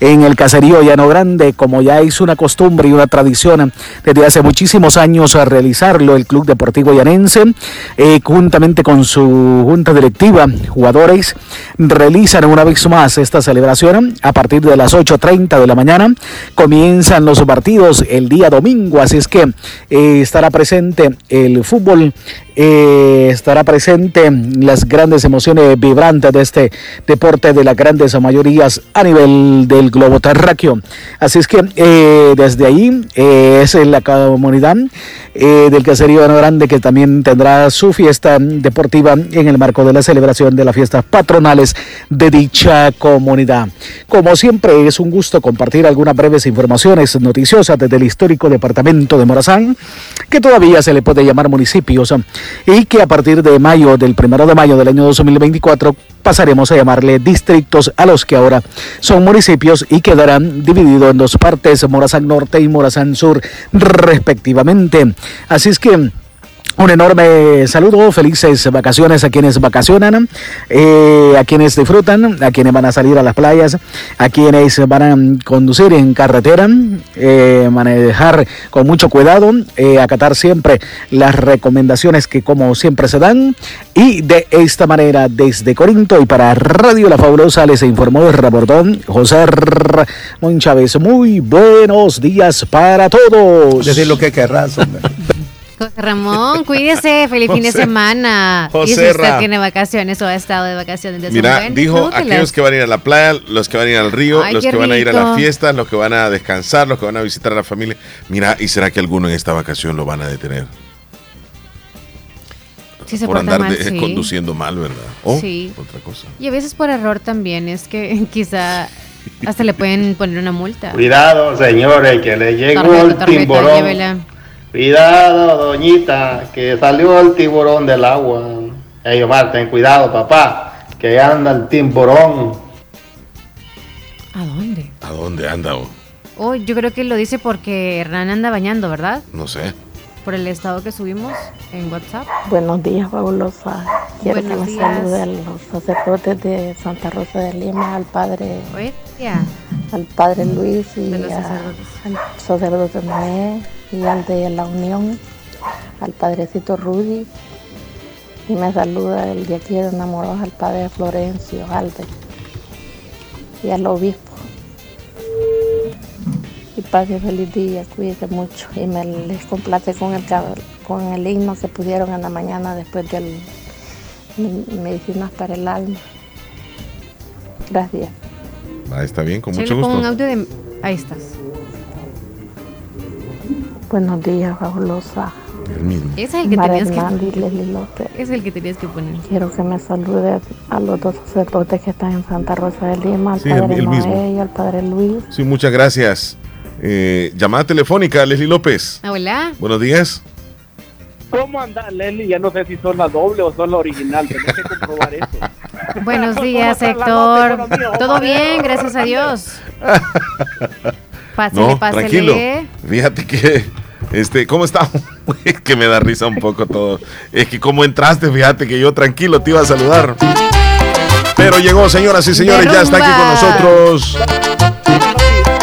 en el caserío Llano Grande, como ya es una costumbre y una tradición desde hace muchísimos años a realizarlo el Club Deportivo Llanense, eh, juntamente con su junta directiva, jugadores, realizan una vez más esta celebración a partir de las 8.30 de la mañana. Comienzan los partidos el día domingo, así es que eh, estará presente el fútbol eh, estará presente en las grandes emociones vibrantes de este deporte de las grandes mayorías a nivel del globo terráqueo. Así es que eh, desde ahí eh, es la comunidad del caserío Grande que también tendrá su fiesta deportiva en el marco de la celebración de las fiestas patronales de dicha comunidad. Como siempre es un gusto compartir algunas breves informaciones noticiosas desde el histórico departamento de Morazán, que todavía se le puede llamar municipios y que a partir de mayo, del primero de mayo del año 2024, pasaremos a llamarle distritos a los que ahora son municipios y quedarán divididos en dos partes, Morazán Norte y Morazán Sur respectivamente. Así es que un enorme saludo, felices vacaciones a quienes vacacionan, eh, a quienes disfrutan, a quienes van a salir a las playas, a quienes van a conducir en carretera, eh, manejar con mucho cuidado, eh, acatar siempre las recomendaciones que como siempre se dan. Y de esta manera, desde Corinto y para Radio La Fabulosa, les informó el reportón José Ramón Chávez. Muy buenos días para todos. Decir lo que querrás, hombre. (laughs) José Ramón, (laughs) cuídese, feliz fin de semana. José y si usted Ra. tiene vacaciones o ha estado de vacaciones de Mira, dijo disfrútelas. aquellos que van a ir a la playa, los que van a ir al río, Ay, los que van a ir a las fiestas, los que van a descansar, los que van a visitar a la familia. Mira, ¿y será que alguno en esta vacación lo van a detener? Sí se por andar mal, de- sí. conduciendo mal, ¿verdad? O Sí. otra cosa. Y a veces por error también, es que (laughs) quizá hasta le pueden poner una multa. Cuidado, señores, que le el tarjeta, tiburón. llévela. Cuidado, doñita, que salió el tiburón del agua. Ey, Omar, ten cuidado, papá, que anda el tiburón. ¿A dónde? ¿A dónde anda? o? Oh, yo creo que lo dice porque Hernán anda bañando, ¿verdad? No sé. Por el estado que subimos en WhatsApp. Buenos días, fabulosa. Quiero Buenos que me salude a los sacerdotes de Santa Rosa de Lima, al padre, Ya. al padre Luis y De los a- sacerdotes. al sacerdote Noé y al de la Unión, al padrecito Rudy. Y me saluda el de aquí de enamorados al padre Florencio Alde y al obispo. Y pase feliz día, cuídese mucho. Y me les complace con el, con el himno que pusieron en la mañana después del de Medicinas para el Alma. Gracias. Ah, está bien, con mucho pongo un gusto. audio de... Ahí estás. Buenos días, fabulosa. El mismo. Ese es el que Mara tenías que- Hernández Leslie López. Es el que tenías que poner. Quiero que me salude a los dos sacerdotes que están en Santa Rosa de Lima, al Sí, el- padre el Noé mismo. y al padre Luis. Sí, muchas gracias. Eh, llamada telefónica, Leslie López. Hola. Buenos días. ¿Cómo anda Leslie? Ya no sé si son la doble o son la original. Tenés que comprobar eso. (laughs) Buenos ¿Cómo días, Héctor. Todo bien, gracias a Dios. (laughs) Pásele, no, pásele. tranquilo. Fíjate que, este, ¿cómo estamos? (laughs) Es que me da risa un poco todo. Es que como entraste, fíjate que yo tranquilo te iba a saludar. Pero llegó, señoras y señores, ya está aquí con nosotros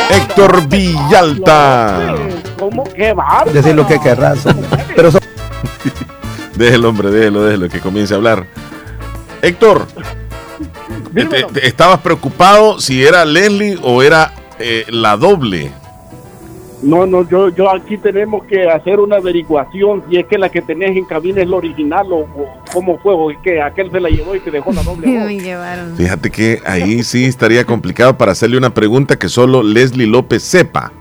Héctor Villalta. ¿Cómo que va? Decir lo que querrás, hombre. Pero so- (laughs) Déjelo, hombre, déjelo, déjelo, que comience a hablar. Héctor, te- te- ¿estabas preocupado si era Leslie o era eh, la doble? No, no, yo, yo aquí tenemos que hacer una averiguación si es que la que tenés en cabina es la original o, o cómo fue, o es que aquel se la llevó y te dejó la doble. (laughs) voz. Me llevaron. Fíjate que ahí sí estaría complicado para hacerle una pregunta que solo Leslie López sepa.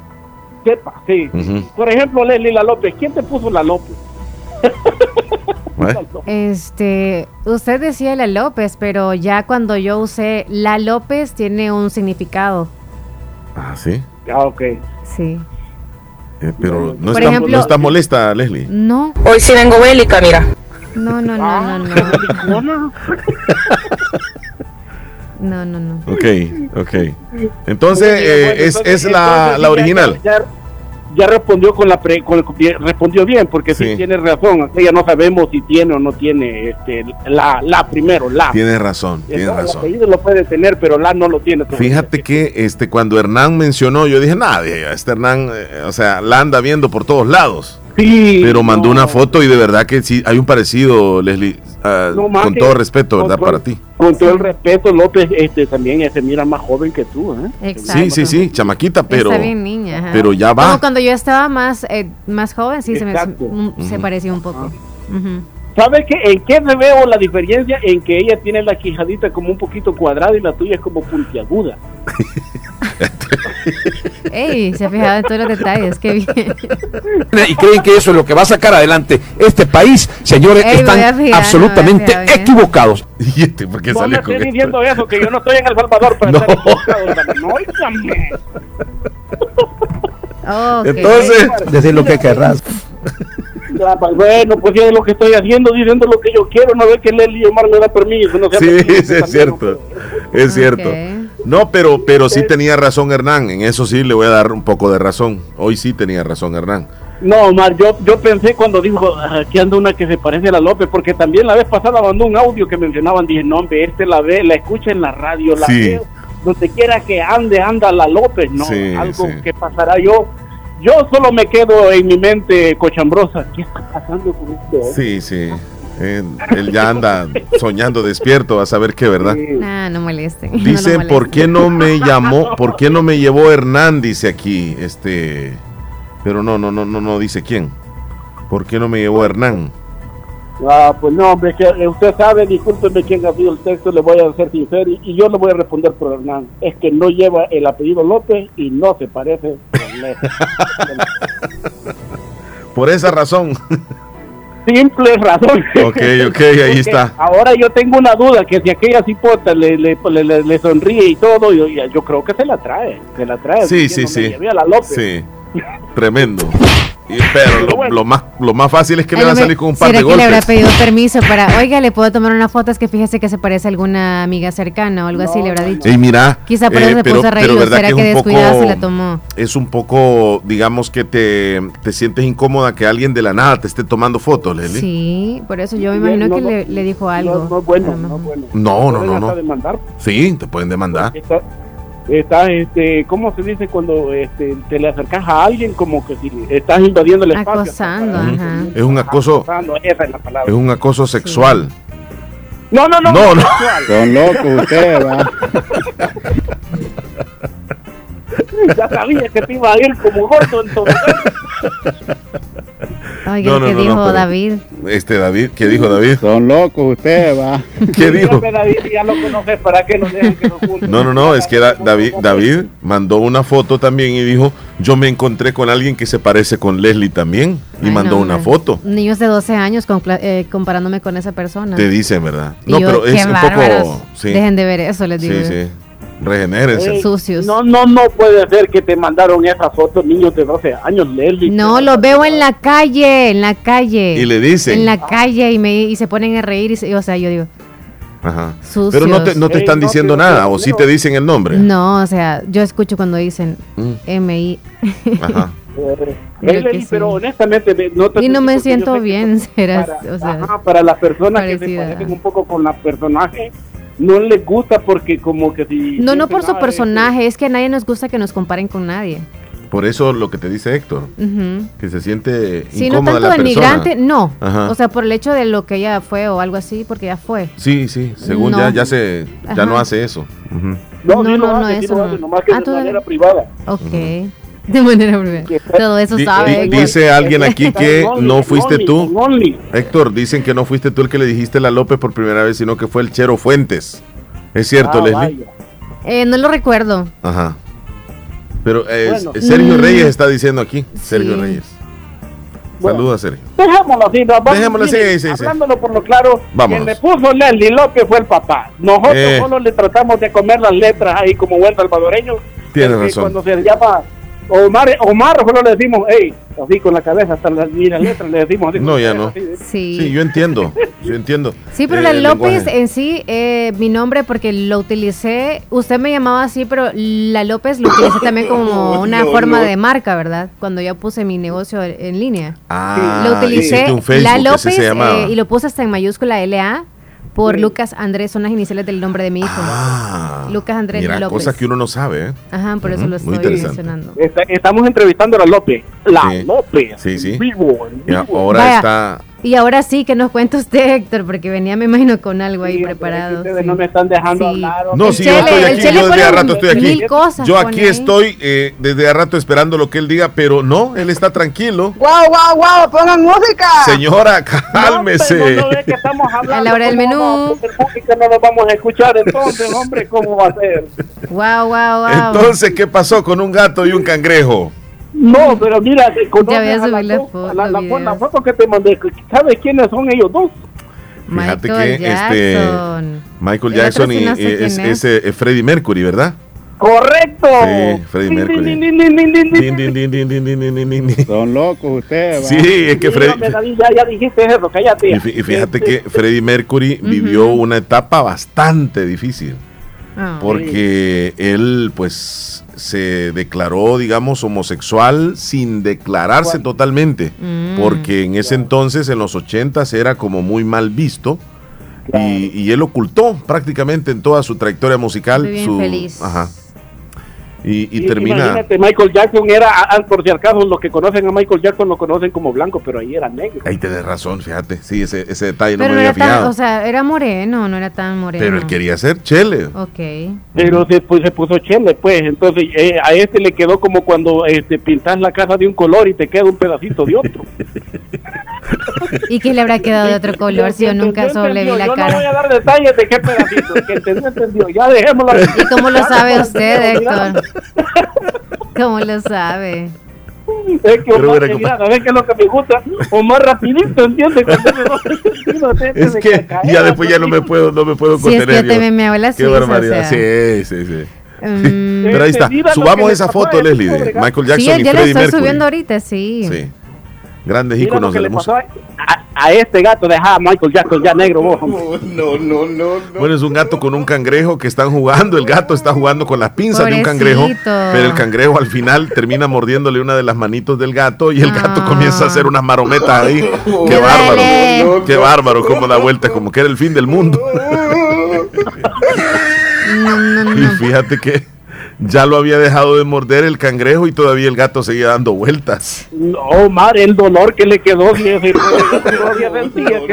Sepa, sí. Por ejemplo, Leslie La López, ¿quién te puso la López? (laughs) ¿Eh? Este, usted decía la López, pero ya cuando yo usé la López tiene un significado. Ah, sí. Ah, ok. Sí. Eh, pero no Por está, ejemplo- no está molesta, Leslie. No. Hoy sí vengo bélica, mira. No, no, no, no, no. no. No, no, no. Ok, ok. Entonces, eh, es, es la, la original. Ya, respondió con la pre- con el- respondió bien porque sí. Sí. tiene razón ya no sabemos si tiene o no tiene este la la primero la Tienes razón, El- tienes el razón. apellido lo puede tener pero la no lo tiene. Fíjate que este cuando Hernán mencionó, yo dije, nadie, este Hernán, eh, o sea, la anda viendo por todos lados. Sí, Pero mandó una foto y de verdad que sí, hay un parecido, Leslie, ah, No más con que- todo respeto, ¿verdad? con- Para ti. con todo el respeto López este también se mira más joven que tú ¿eh? Sí, sí, sí, chamaquita, pero, Está bien niña. ajá. pero ya va. Como cuando yo estaba más, eh, más joven, sí, se, me, Exacto. se Ujú. parecía un poco. Ujú. ¿Sabes qué? ¿En qué me veo la diferencia? En que ella tiene la quijadita como un poquito cuadrada y la tuya es como puntiaguda. (laughs) (laughs) Ey, se ha fijado en todos los detalles, qué bien. Y creen que eso es lo que va a sacar adelante este país. Señores, Ey, están fijar, absolutamente no, equivocados. (laughs) ¿Y este por qué No me sale con estés esto? diciendo eso, que yo no estoy en El Salvador para estar equivocado. hombre. No, óigame. (laughs) Entonces, decir lo que querrás. Pues, bueno, pues ya es lo que estoy haciendo, diciendo lo que yo quiero, no ve que Lely Omar me da permiso. No sea Sí, sí, es también, cierto. Es cierto. No, pero, pero sí tenía razón Hernán. En eso sí le voy a dar un poco de razón. Hoy sí tenía razón Hernán. No, Omar, yo, yo pensé cuando dijo "Ah, aquí anda una que se parece a la López, porque también la vez pasada mandó un audio que mencionaban, dije, no, hombre, este la ve, la escucha en la radio, la Sí. veo, donde quiera que ande, anda la López, no, Sí, algo sí. que pasará yo. Yo solo me quedo en mi mente cochambrosa. ¿Qué está pasando con este hombre? Sí, sí. Él, él ya anda soñando despierto a saber qué, ¿verdad? Ah, no molesten. (laughs) no Dice, molesten. ¿por qué no me llamó? ¿Por qué no me llevó Hernán? Dice aquí, este, pero no, no, no, no, no dice quién. ¿Por qué no me llevó Hernán? Ah, pues no, hombre, que eh, usted sabe, discúlpeme quién ha sido el texto, le voy a ser sincero y, y yo le voy a responder por Hernán. Es que no lleva el apellido López y no se parece con López. (laughs) Por esa razón. (laughs) Simple razón. Ok, ok, ahí está. Ahora yo tengo una duda, que si aquella cipota le, le, le, le- sonríe y todo, yo, yo creo que se la trae, se la trae. Sí, sí, sí. la López. Sí. (laughs) Tremendo. Pero lo, lo más, lo más fácil es que le va a salir con un par ¿Será de que le habrá golpes. pedido (laughs) permiso para, oiga, le puedo tomar una foto? Es que fíjese que se parece a alguna amiga cercana o algo así, le habrá dicho. Y mira, Quizá por eh, eso se pero- puso a reír, pero será que que, es un descuidada poco- se la tomó. Es un poco, digamos que te, te sientes incómoda que alguien de la nada te esté tomando fotos, Leli. Sí, por eso yo me imagino no, que no, le, le dijo algo. No es bueno, no bueno. No, no, Pueden no, hasta no. demandar. Sí, te pueden demandar. Está, está, este, ¿cómo se dice cuando este, te le acercas a alguien como que si estás invadiendo el espacio? Acosando, ajá. Es un acoso, Acosando, esa es la palabra. es un acoso sexual. No, no, no. No, no. Son locos ustedes, va. (laughs) ya sabía que te iba a ir como gordo en Oiga, No, no, ¿qué no, dijo David? Este David, ¿qué dijo David? Son locos ustedes, va. (laughs) ¿Qué dijo? Dígame, David, ya lo conoces, ¿para qué nos dejan que nos junten? No, no, no, es que da- David, David mandó una foto también y dijo, yo me encontré con alguien que se parece con Leslie también y Ay, mandó no, una foto. Niños de 12 años eh, comparándome con esa persona. Te dicen, ¿verdad? No, yo, pero es un bárbaros. poco... Sí, Dejen de ver eso, les digo. sí, sí. Regenérense. Ey, Sucios. No, no, no puede ser que te mandaron esas fotos niños de 12 años, Leslie. No, los veo en la calle, en la calle. Y le dicen. En la calle y, me, y se ponen a reír. Y se- o sea, yo digo, Ajá. Sucios. Pero no te, no te Ey, están no, diciendo nada, o sí te dicen el nombre. no, o sea, yo escucho cuando dicen Mm. MI. Ajá. (laughs) Leslie, sí. pero honestamente ve, no te Y no me siento bien, (laughs) serás, para, o sea, ajá, para las personas que se parecen un poco con la personaje no les gusta porque como que si No, no por su "Ah, personaje, es que a nadie nos gusta que nos comparen con nadie. Por eso lo que te dice Héctor, que se siente Sí, no tanto la denigrante, persona. no. Ajá. O sea, por el hecho de lo que ella fue o algo así, porque ya fue. Sí, sí, según No. ya, ya se, ya Ajá. no hace eso. No, No, sí no, no, hace, sí eso no. hace, nomás que Ah, de manera privada. Ok. (laughs) De manera privada. Todo eso sabe. di- dice alguien aquí que no fuiste tú. Héctor, dicen que no fuiste tú el que le dijiste la López por primera vez, sino que fue el Chero Fuentes. ¿Es cierto, Ah, Leslie? Eh, no lo recuerdo. Ajá. Pero eh, Bueno. Sergio Mm. Reyes está diciendo aquí. Sergio Sí. Reyes. Bueno. Saluda, Sergio. Dejémoslo así, no, vamos, Dejémoslo así, sí, sí. hablándolo por lo claro, Vámonos. quien le puso Leslie López fue el papá. Nosotros Eh. solo le tratamos de comer las letras ahí como buen salvadoreño. Tiene razón. Cuando se llama Omar, Omar solo le decimos, hey, así con la cabeza hasta las, ni las letras le decimos así. No, ya no. así, ¿eh? Sí. Sí, yo entiendo. Yo entiendo. Sí, pero Eh, la el López lenguaje. en sí, eh, mi nombre, porque lo utilicé, usted me llamaba así, pero la López lo utilicé también como (coughs) una no, forma no. de marca, ¿verdad? Cuando yo puse mi negocio en línea. Ah, lo utilicé, hiciste un Facebook, la López, eh, y lo puse hasta en mayúscula LA por Lucas Andrés, son las iniciales del nombre de mi hijo. Ah, Lucas Andrés Mira, López. cosas que uno no sabe, ¿eh? Ajá, por eso lo muy estoy interesante. mencionando. Está- estamos entrevistando a la López. La Sí. López. Sí, sí. en Vivo, vivo. ahora Vaya, está. Y ahora sí, que nos cuenta usted, Héctor, porque venía, me imagino, con algo ahí Sí, pero preparado. es que ustedes sí. no me están dejando Sí. hablar. No, sí, yo estoy aquí, yo desde hace rato estoy aquí. mil cosas yo aquí estoy eh, desde hace rato esperando lo que él diga, pero no, él está tranquilo. ¡Guau, guau, guau! ¡Pongan música! Señora, cálmese. No, no ve que estamos hablando. A la hora del ¿cómo menú. a no lo vamos a escuchar entonces, hombre, ¿cómo va a ser? Wow, wow, wow. Entonces, ¿qué pasó con un gato y un cangrejo? No, pero mira, ya voy a la, foto, que te mandé. ¿Sabes quiénes son ellos dos? Michael Fíjate que Jackson. este Michael Jackson y, y es, es. Freddie Mercury, ¿verdad? Correcto. Sí, Freddie Mercury. Son locos ustedes. Sí, es que Freddy. Ya, ya dijiste eso, cállate. Y fíjate que Freddie Mercury vivió una etapa bastante difícil. Porque él, pues, se declaró digamos homosexual sin declararse totalmente Mm. porque en ese entonces en los ochentas era como muy mal visto y, y él ocultó prácticamente en toda su trayectoria musical Muy bien su feliz. ajá y, y termina Imagínate, Michael Jackson era, a- a- por si acaso, los que conocen a Michael Jackson lo conocen como blanco, pero ahí era negro. ahí tenés razón fíjate sí ese, ese detalle no Pero me no había era tan, fijado o sea, era moreno, no era tan moreno. pero él quería ser chele Ok. Pero se, pues, se puso chele, pues. Entonces, eh, a este le quedó como cuando este, pintas la casa de un color y te queda un pedacito de otro. (laughs) (laughs) ¿Y qué le habrá quedado de otro color si yo nunca solo le vi la yo no voy a cara? dar detalles de qué pedacito. Que entendió, entendió. Ya dejémoslo. así. ¿Y cómo lo sabe usted, que Héctor? ¿Cómo lo sabe? Es que Omar, mira, mira, ¿sabes qué es lo que me gusta? Omar rapidito, ¿entiendes? Cuando me es me que ya después ya no me puedo no me puedo Si es contener que te mi abuela qué barbaridad sí sí sí Mm, Pero ahí está. Lo que Subamos esa foto, ese Leslie, de. Michael Sí, Jackson y ya la estoy subiendo ahorita, sí. Sí. Grandes Mira lo íconos que de le la pasó música. a, a este gato, deja a Michael Jackson ya negro, vos. (laughs) No, no, no, Bueno, es un gato con un cangrejo que están jugando. El gato está jugando con las pinzas de un cangrejo. Pero el cangrejo al final termina mordiéndole una de las manitos del gato y el gato comienza a hacer unas marometas ahí. (laughs) Qué bárbaro. Qué bárbaro, cómo da vuelta, como que era el fin del mundo. No, (laughs) no, Y no. fíjate que ya lo había dejado de morder el cangrejo y todavía el gato seguía dando vueltas. No, Omar, el dolor que le quedó, que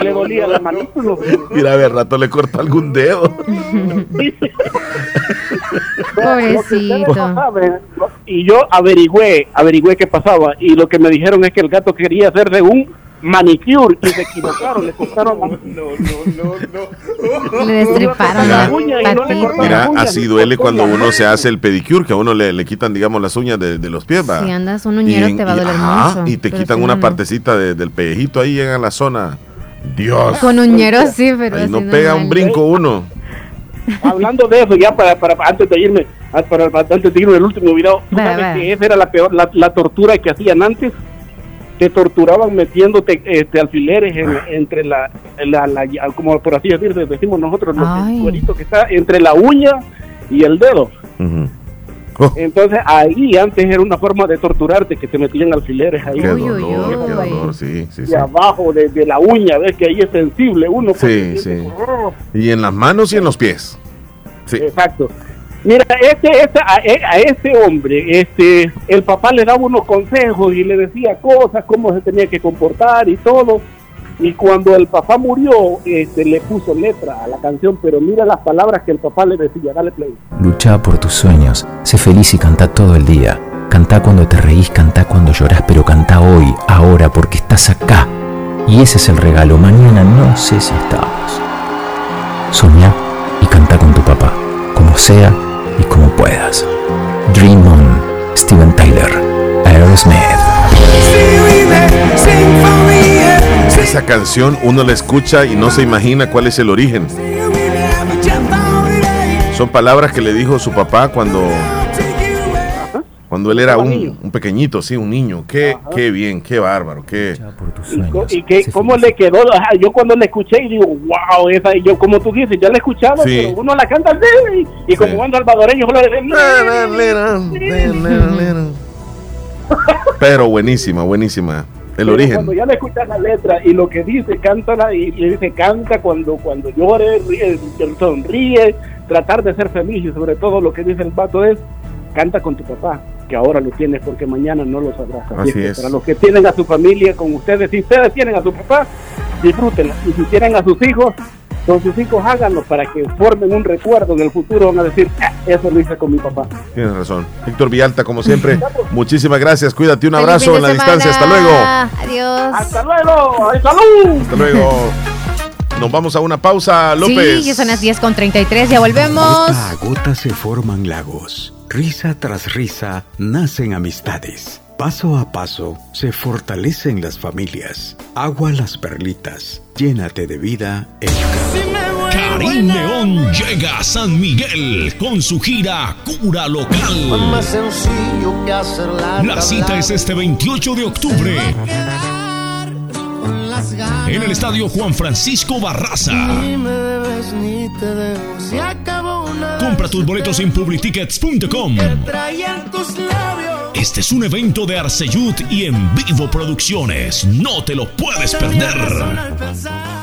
le dolía la manito. Mira, a ver, rato le cortó algún dedo. No Pobrecito. saben, Y yo averigüé, averigüé qué pasaba y lo que me dijeron es que el gato quería hacerse un manicure y se equivocaron, le cortaron la- Le destriparon la uña y no le cortaron Mira, las uñas, así duele cuando uno se hace el pedicure, que a uno le, le quitan, digamos, las uñas de, de los pies, va. Si andas un uñero Y- te va a y- doler ajá, mucho. Y te quitan si una no, no. partecita de- del pellejito ahí, llega a la zona. Dios. Con uñero sí, pero Ahí así no pega un brinco uno. Hablando de eso, ya para, para antes de irme, ah, para, antes de irme el último video, ¿tú sabes que esa era la peor, la, la tortura que hacían antes. Te torturaban metiéndote este, alfileres en- entre la, la, la- como por así decirlo, decimos nosotros, el cuerito que está entre la uña y el dedo. Oh, Entonces ahí antes era una forma de torturarte que te metían alfileres ahí qué Uy, uy, dolor, qué uy. dolor, sí, sí, y sí. abajo de, de la uña, ves que ahí es sensible uno. Sí, porque sí. siente- Y en las manos y en los pies. Sí. Exacto. Mira, este, este, a, a este hombre, este, el papá le daba unos consejos y le decía cosas, cómo se tenía que comportar y todo. Y cuando el papá murió, este, le puso letra a la canción, pero mira las palabras que el papá le decía, dale play. Lucha por tus sueños, sé feliz y canta todo el día. Canta cuando te reís, canta cuando llorás, pero canta hoy, ahora, porque estás acá. Y ese es el regalo, mañana no sé si estamos. Soñá y canta con tu papá, como sea como puedas. Dream On, Steven Tyler, Aerosmith. Esa canción uno la escucha y no se imagina cuál es el origen. Son palabras que le dijo su papá cuando cuando él era un, un pequeñito, sí, un niño. Qué, qué bien, qué bárbaro, qué Y, co- y que, cómo le quedó, Ajá, yo cuando la escuché y digo, wow, esa, y yo como tú dices, ya la he escuchado, Sí. pero uno la canta así, y, y como Sí. buen salvadoreño, pero buenísima, buenísima. El Pero origen. Cuando ya le escuchas la letra y lo que dice, cántala y le dice canta cuando cuando llore, ríe, sonríe, tratar de ser feliz y sobre todo lo que dice el vato es canta con tu papá. Que ahora lo tienes porque mañana no lo sabrás. Así es. Para los que tienen a su familia con ustedes, si ustedes tienen a su papá, disfrútenla. Y si tienen a sus hijos, con sus hijos háganlo para que formen un recuerdo en el futuro. Van a decir, "Ah, eso lo hice con mi papá. Tienes razón. Víctor Villalta, como siempre, (laughs) muchísimas gracias. Cuídate, un abrazo en la distancia. Hasta luego. Adiós. Hasta luego. ¡Ay, salud! Hasta luego. Nos vamos a una pausa, López. Sí, ya son las 10 con 33, ya volvemos. Gota a gota se forman lagos. Risa tras risa nacen amistades. Paso a paso se fortalecen las familias. Agua las perlitas. Llénate de vida en Karim León llega a San Miguel con su gira Cura Local. La cita es este 28 de octubre en el estadio Juan Francisco Barraza. Compra tus boletos en publictickets.com. Este es un evento de Arceyud y en vivo producciones. No te lo puedes perder.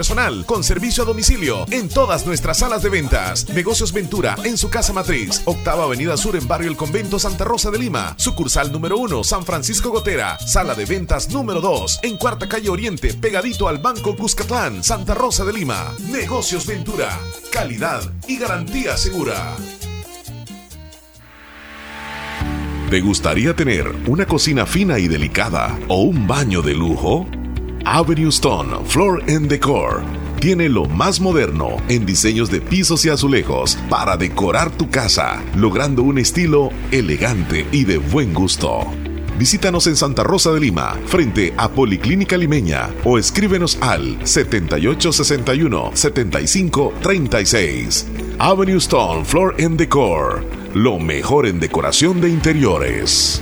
con servicio a domicilio en todas nuestras salas de ventas. Negocios Ventura en su casa matriz, Octava Avenida Sur en Barrio El Convento Santa Rosa de Lima. Sucursal número 1, San Francisco Gotera. Sala de ventas número 2, en Cuarta Calle Oriente, pegadito al Banco Cuscatlán, Santa Rosa de Lima. Negocios Ventura, calidad y garantía segura. ¿Te gustaría tener una cocina fina y delicada o un baño de lujo? Avenue Stone Floor and Decor tiene lo más moderno en diseños de pisos y azulejos para decorar tu casa, logrando un estilo elegante y de buen gusto. Visítanos en Santa Rosa de Lima, frente a Policlínica Limeña, o escríbenos al 7861-7536. Avenue Stone Floor and Decor, lo mejor en decoración de interiores.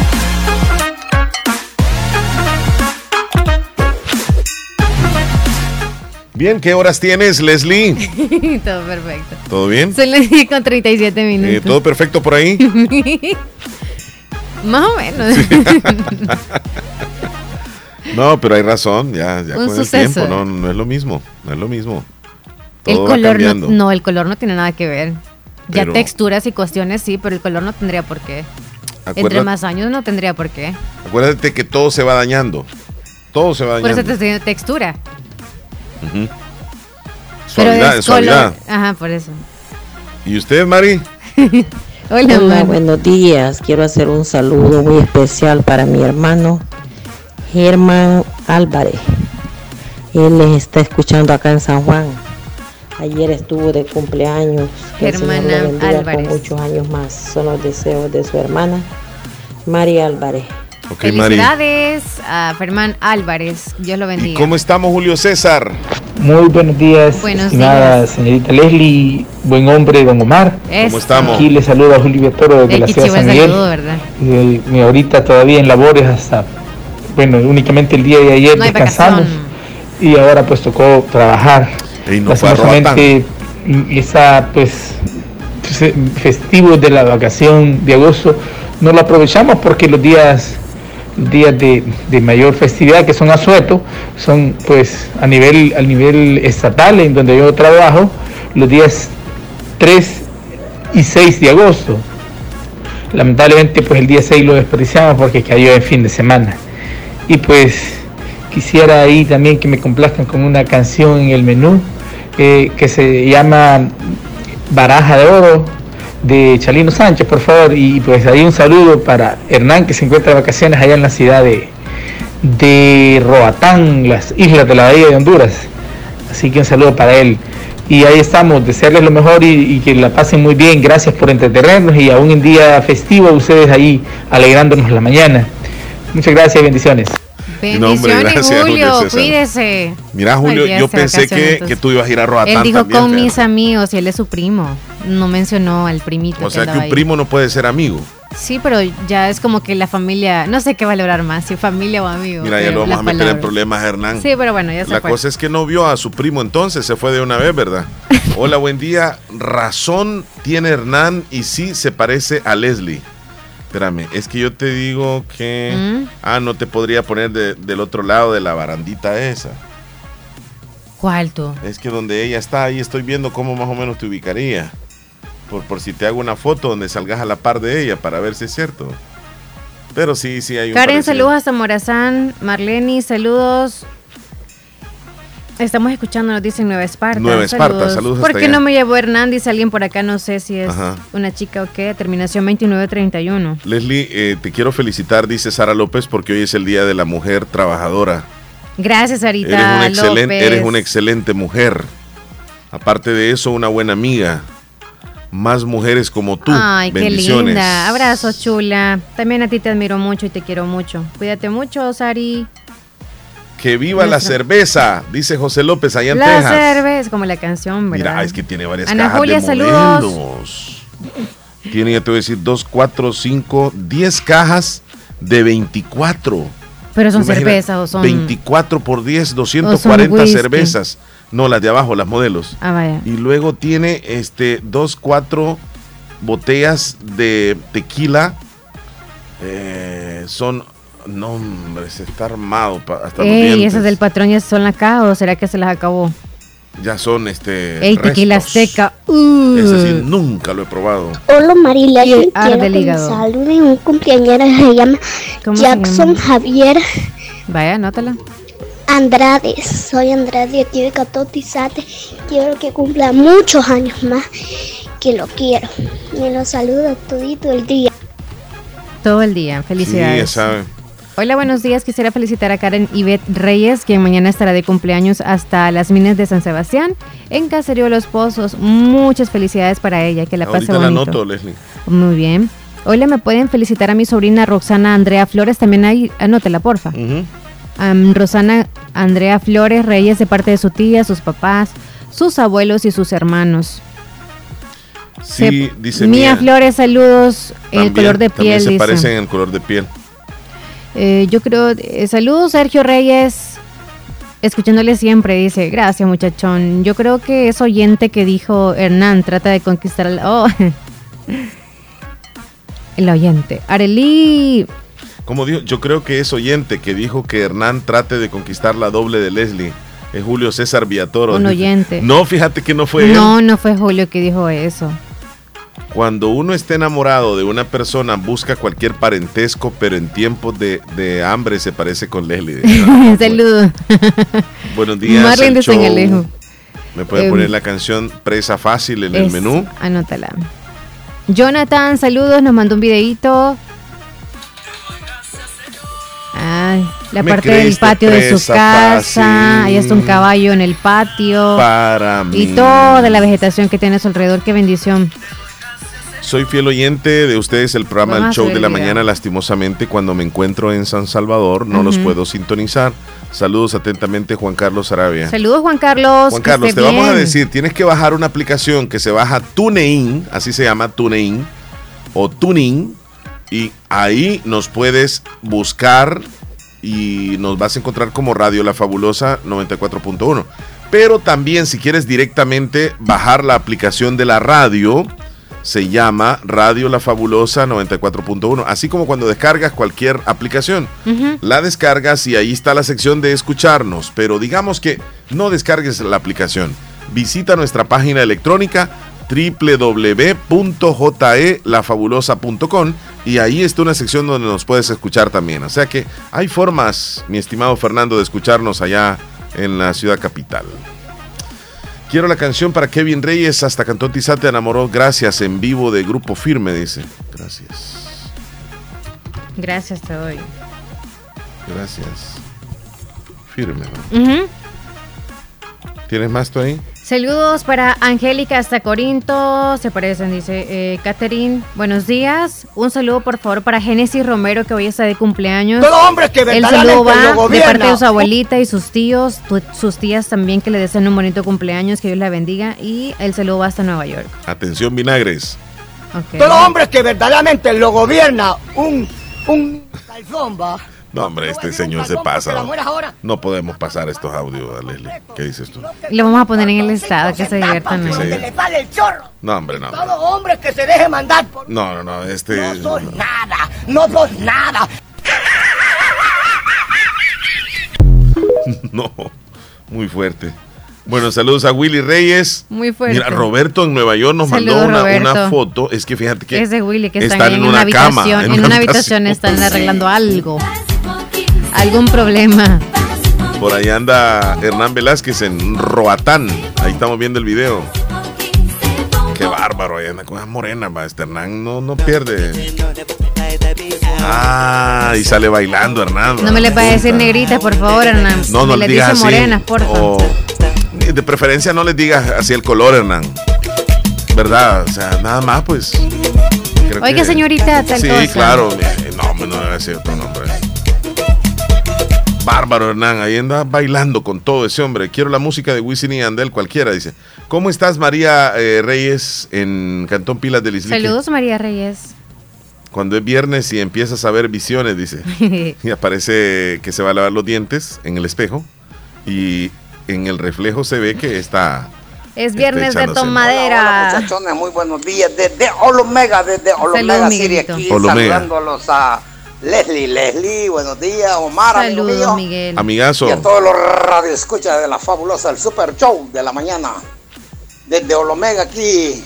Bien, ¿qué horas tienes, Leslie? (laughs) Todo perfecto. ¿Todo bien? Son las 10 con 37 minutos. Eh, ¿Todo perfecto por ahí? (laughs) Más o menos. (laughs) No, pero hay razón, ya, ya Un con el tiempo, no, no es lo mismo, no es lo mismo. el va color no, no, el color no tiene nada que ver. Ya texturas y cuestiones sí, pero el color no tendría por qué. Entre más años no tendría por qué. Acuérdate que todo se va dañando. Todo se va Por eso dañando. te estoy diciendo textura. Ujú. Pero Suavidad, es suavidad. Ajá, por eso. ¿Y usted, Mari? (laughs) Hola, Mar. buenos días. Quiero hacer un saludo muy especial para mi hermano Germán Álvarez. Él les está escuchando acá en San Juan. Ayer estuvo de cumpleaños. Germán Álvarez. Con muchos años más. Son los deseos de su hermana María Álvarez. Ok, Mari. Felicidades a Fermán Álvarez. Dios lo bendiga. ¿Cómo estamos, Julio César? Muy buenos días, Buenos estimada días. señorita Leslie, buen hombre, don Omar. ¿Cómo estamos? Aquí le saluda Julio Toro desde El la ciudad de San Miguel. saludo, ¿verdad? Eh, mi ahorita todavía en labores hasta, bueno, únicamente el día de ayer No descansamos y ahora pues tocó trabajar. Y no Lastimosamente, esa pues fe- festivo de la vacación de agosto no lo aprovechamos porque los días días de, mayor festividad que son asueto son pues a nivel a nivel estatal en donde yo trabajo los días 3 y 6 de agosto. Lamentablemente pues el día 6 lo desperdiciamos porque cayó en fin de semana. Y pues quisiera ahí también que me complazcan con una canción en el menú eh, que se llama Baraja de Oro de Chalino Sánchez, por favor. Y pues ahí un saludo para Hernán que se encuentra de vacaciones allá en la ciudad de, de Roatán, las islas de la Bahía de Honduras. Así que un saludo para él. Y ahí estamos, desearles lo mejor y, y que la pasen muy bien. Gracias por entretenernos y aún en día festivo ustedes ahí alegrándonos la mañana. Muchas gracias y bendiciones. No, hombre, Bendiciones, gracias, Julio Julio. Cuídese. Mira, Julio, Ay, yo pensé que, tú ibas a ir a Roatán Él dijo también, con fíjate. mis amigos y él es su primo. No mencionó al primito. O sea que un ahí. primo no puede ser amigo. Sí, pero ya es como que la familia, no sé qué valorar más, si familia o amigo. Mira, ya lo vamos a meter en problemas, Hernán. Sí, pero bueno, ya se La fue. cosa es que no vio a su primo entonces, se fue de una vez, ¿verdad? (laughs) Hola, buen día. Razón tiene Hernán y sí se parece a Leslie. Espérame, es que yo te digo que... ¿Mm? Ah, no te podría poner de- del otro lado de la barandita esa. ¿Cuál tú? Es que donde ella está, ahí estoy viendo cómo más o menos te ubicaría. Por, por si te hago una foto donde salgas a la par de ella para ver si es cierto. Pero sí, sí hay un Karen, parecido. saludos hasta Morazán. Marleni, saludos. Estamos escuchando, nos dicen Nueva Esparta. Nueva Esparta, saludos ¿Por hasta qué allá. no me llevó Hernán? Dice alguien por acá, no sé si es Ajá. una chica o qué. Terminación 2931. Leslie, eh, te quiero felicitar, dice Sara López, porque hoy es el Día de la Mujer Trabajadora. Gracias, Arita Eres una, excelente, López. eres una excelente mujer. Aparte de eso, una buena amiga. Más mujeres como tú. Ay, qué linda. Abrazos, chula. También a ti te admiro mucho y te quiero mucho. Cuídate mucho, Sari. Que viva la cerveza, dice José López allá en La Texas. cerveza, como la canción, ¿verdad? Mira, es que tiene varias Ana cajas Julia, de saludos. Tiene, ya te voy a decir, 2, 4, 5, 10 cajas de 24. Pero son cervezas o son... 24 por 10, 240 whisky. cervezas. No, las de abajo, las modelos. Ah, vaya. Y luego tiene este dos, cuatro botellas de tequila. Eh, son. No, hombre, se está armado pa- hasta los Ey, dientes. esas del patrón ya son caja o será que se las acabó? Ya son este. Ey, tequila restos. azteca. Uh. Ese sí, nunca lo he probado. Hola Marilia, Y sí, arde quiero saluden un cumpleañero se llama ¿Cómo se Jackson llama? Javier Vaya, anótala. Andrade. Soy Andrade aquí de Catotizate. Quiero que cumpla muchos años más que lo quiero. Me lo saludo todito el día. Todo el día. Sí, ya Felicidades. saben. Hola, buenos días. Quisiera felicitar a Karen Ivette Reyes, quien mañana estará de cumpleaños hasta las minas de San Sebastián, en Caserío Los Pozos. Muchas felicidades para ella. Que la pase Ahorita la bonito. anoto, Leslie. Muy bien. Hola, me pueden felicitar a mi sobrina Roxana Andrea Flores. También ahí, anótela, porfa. Rosana Andrea Flores Reyes, de parte de su tía, sus papás, sus abuelos y sus hermanos. Sí, Se- dice Mía Mía. Flores, saludos. el color de piel, se dice. parecen en el color de piel. Eh, yo creo, eh, saludos Sergio Reyes, escuchándole siempre, dice, gracias muchachón. Yo creo que es oyente que dijo Hernán, trata de conquistar al... (laughs) Oh. El oyente. Arelí, Como dijo, yo creo que es oyente que dijo que Hernán trate de conquistar la doble de Leslie. Es Julio César Villatoro. Un oyente. No, fíjate que no fue él. no, no fue Julio que dijo eso. Cuando uno está enamorado de una persona, busca cualquier parentesco, pero en tiempos de, de hambre se parece con Leslie. (laughs) Saludos. Buenos días. Marlene de show. Sangalejo. ¿Me puede Em, poner la canción Presa Fácil en el menú? Anótala. Jonathan, saludos, nos mandó un videito. Ay, la parte del patio de su casa. Ahí está un caballo en el patio. Para mí. Y toda la vegetación que tiene a su alrededor. Qué bendición. Soy fiel oyente de ustedes, el programa Vamos El Show de la. Mañana. Lastimosamente, cuando me encuentro en San Salvador, no los puedo sintonizar. Saludos atentamente, Juan Carlos Arabia. Saludos, Juan Carlos. Juan Carlos, te vamos a decir, tienes que bajar una aplicación que se baja TuneIn, así se llama TuneIn, o Tuning, y ahí nos puedes buscar y nos vas a encontrar como Radio La Fabulosa 94.1. Pero también si quieres directamente bajar la aplicación de la radio, se llama Radio La Fabulosa 94.1. Así como cuando descargas cualquier aplicación. La descargas y ahí está la sección de escucharnos. Pero digamos que no descargues la aplicación. Visita nuestra página electrónica www.jelafabulosa.com y ahí está una sección donde nos puedes escuchar también. O sea que hay formas, mi estimado Fernando, de escucharnos allá en la ciudad capital. Quiero la canción para Kevin Reyes, hasta Cantón Tizate enamoró, gracias, en vivo de Grupo Firme, dice. Gracias, Gracias te doy. gracias. Firme. ¿no? ¿Tienes más tú ahí? Saludos para Angélica hasta Corinto, se parecen, dice eh, Catherine. Buenos días. Un saludo por favor para Génesis Romero que hoy está de cumpleaños. Todo hombre que El verdaderamente saludo va de parte de su abuelita y sus tíos, tu- sus tías también que le desean un bonito cumpleaños, que Dios la bendiga. Y el saludo va hasta Nueva York. Atención, vinagres. Ok. Todo hombre que verdaderamente lo gobierna un, un calzón, va. No, hombre, este señor se pasa. ¿no? No podemos pasar estos audios, Leslie. ¿Qué dices tú? Lo vamos a poner en el estado, que se diviertan. Que le sale el chorro. No, hombre, no. Todo hombre que se deje mandar por... No, no, no, este... No sos nada, no sos nada. (laughs) No, muy fuerte. Bueno, saludos a Willy Reyes. Muy fuerte. Mira, Roberto en Nueva York nos Saludos, mandó una, foto. Es que fíjate que Es de Willy que están, están en, en una, una cama, habitación. en en una una habitación habitación. están arreglando algo. Algún problema. por ahí anda Hernán Velázquez en Roatán. Ahí estamos viendo el video. Qué bárbaro, ahí anda con morena. Este Hernán no, no pierde. Ah, y sale bailando Hernán. No me les vaya a decir negritas, por favor, Hernán. No, no le digas así. morenas, por favor. O, de preferencia no les digas así el color, Hernán. ¿Verdad? O sea, nada más, pues. Oiga, que- señorita, tal Sí, cosa. claro. eh, No, no debe ser otro nombre. Bárbaro Hernán, ahí anda bailando con todo ese hombre. Quiero la música de Wisin y Andel, cualquiera, dice. ¿Cómo estás, María eh, Reyes, en Cantón Pilas del Islique? Saludos, María Reyes. Cuando es viernes y empiezas a ver visiones, dice. (laughs) Y aparece que se va a lavar los dientes en el espejo y en el reflejo se ve que está... Es viernes de tomadera. Muchachones, muy buenos días. Desde Olomega, desde Olomega Miguelito. aquí Olomega. saludándolos a Leslie. Leslie, buenos días. Omar, amigo Saludos, mío. Miguel. Amigazo. Y a todos los radioescuchas de la fabulosa, el super show de la mañana. Desde Olomega aquí.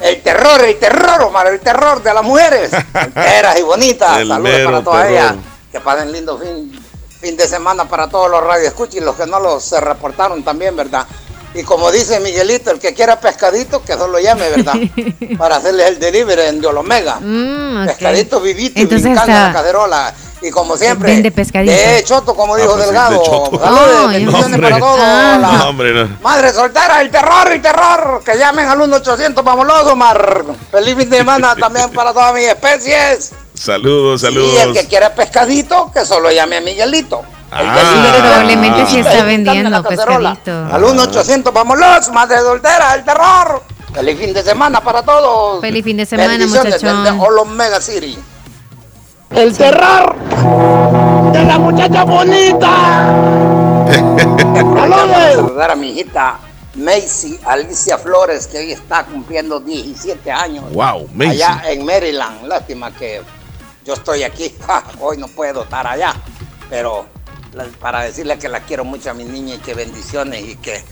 El terror, el terror, Omar, el terror de las mujeres. (laughs) Enteras y bonitas. El Saludos para todas terror. ellas. Que pasen lindo fin, fin de semana para todos los radioescuchas y los que no los se reportaron también, ¿verdad? Y como dice Miguelito, el que quiera pescadito, que no lo llame, ¿verdad? (laughs) para hacerles el delivery en de Olomega. Mm, ok. Pescadito vivito Entonces y brincando en la caderola. Y como siempre, Vende pescadito. de choto, como dijo Ah, pues sí, Delgado. de choto. Saludos, bendiciones hombre. para todos. Ah. No, hombre, no. Madre soltera, el terror, el terror. Que llamen al 1-800, vámonos, Omar. Feliz fin de semana (laughs) también para todas mis especies. Saludos, Y el saludos. que quiera pescadito, que solo llame a Miguelito. Ah. Probablemente sí está vendiendo pescadito. Al 1-800, vámonos, madre soltera, el terror. Feliz fin de semana para todos. Feliz fin de semana, desde Olomega City. El terror de la muchacha bonita. (laughs) Saludos. saludar a mi hijita Macy Alicia Flores, que hoy está cumpliendo 17 años. Wow, Macy. Allá en Maryland. Lástima que yo estoy aquí. (laughs) Hoy no puedo estar allá. Pero para decirle que la quiero mucho a mi niña y que bendiciones y que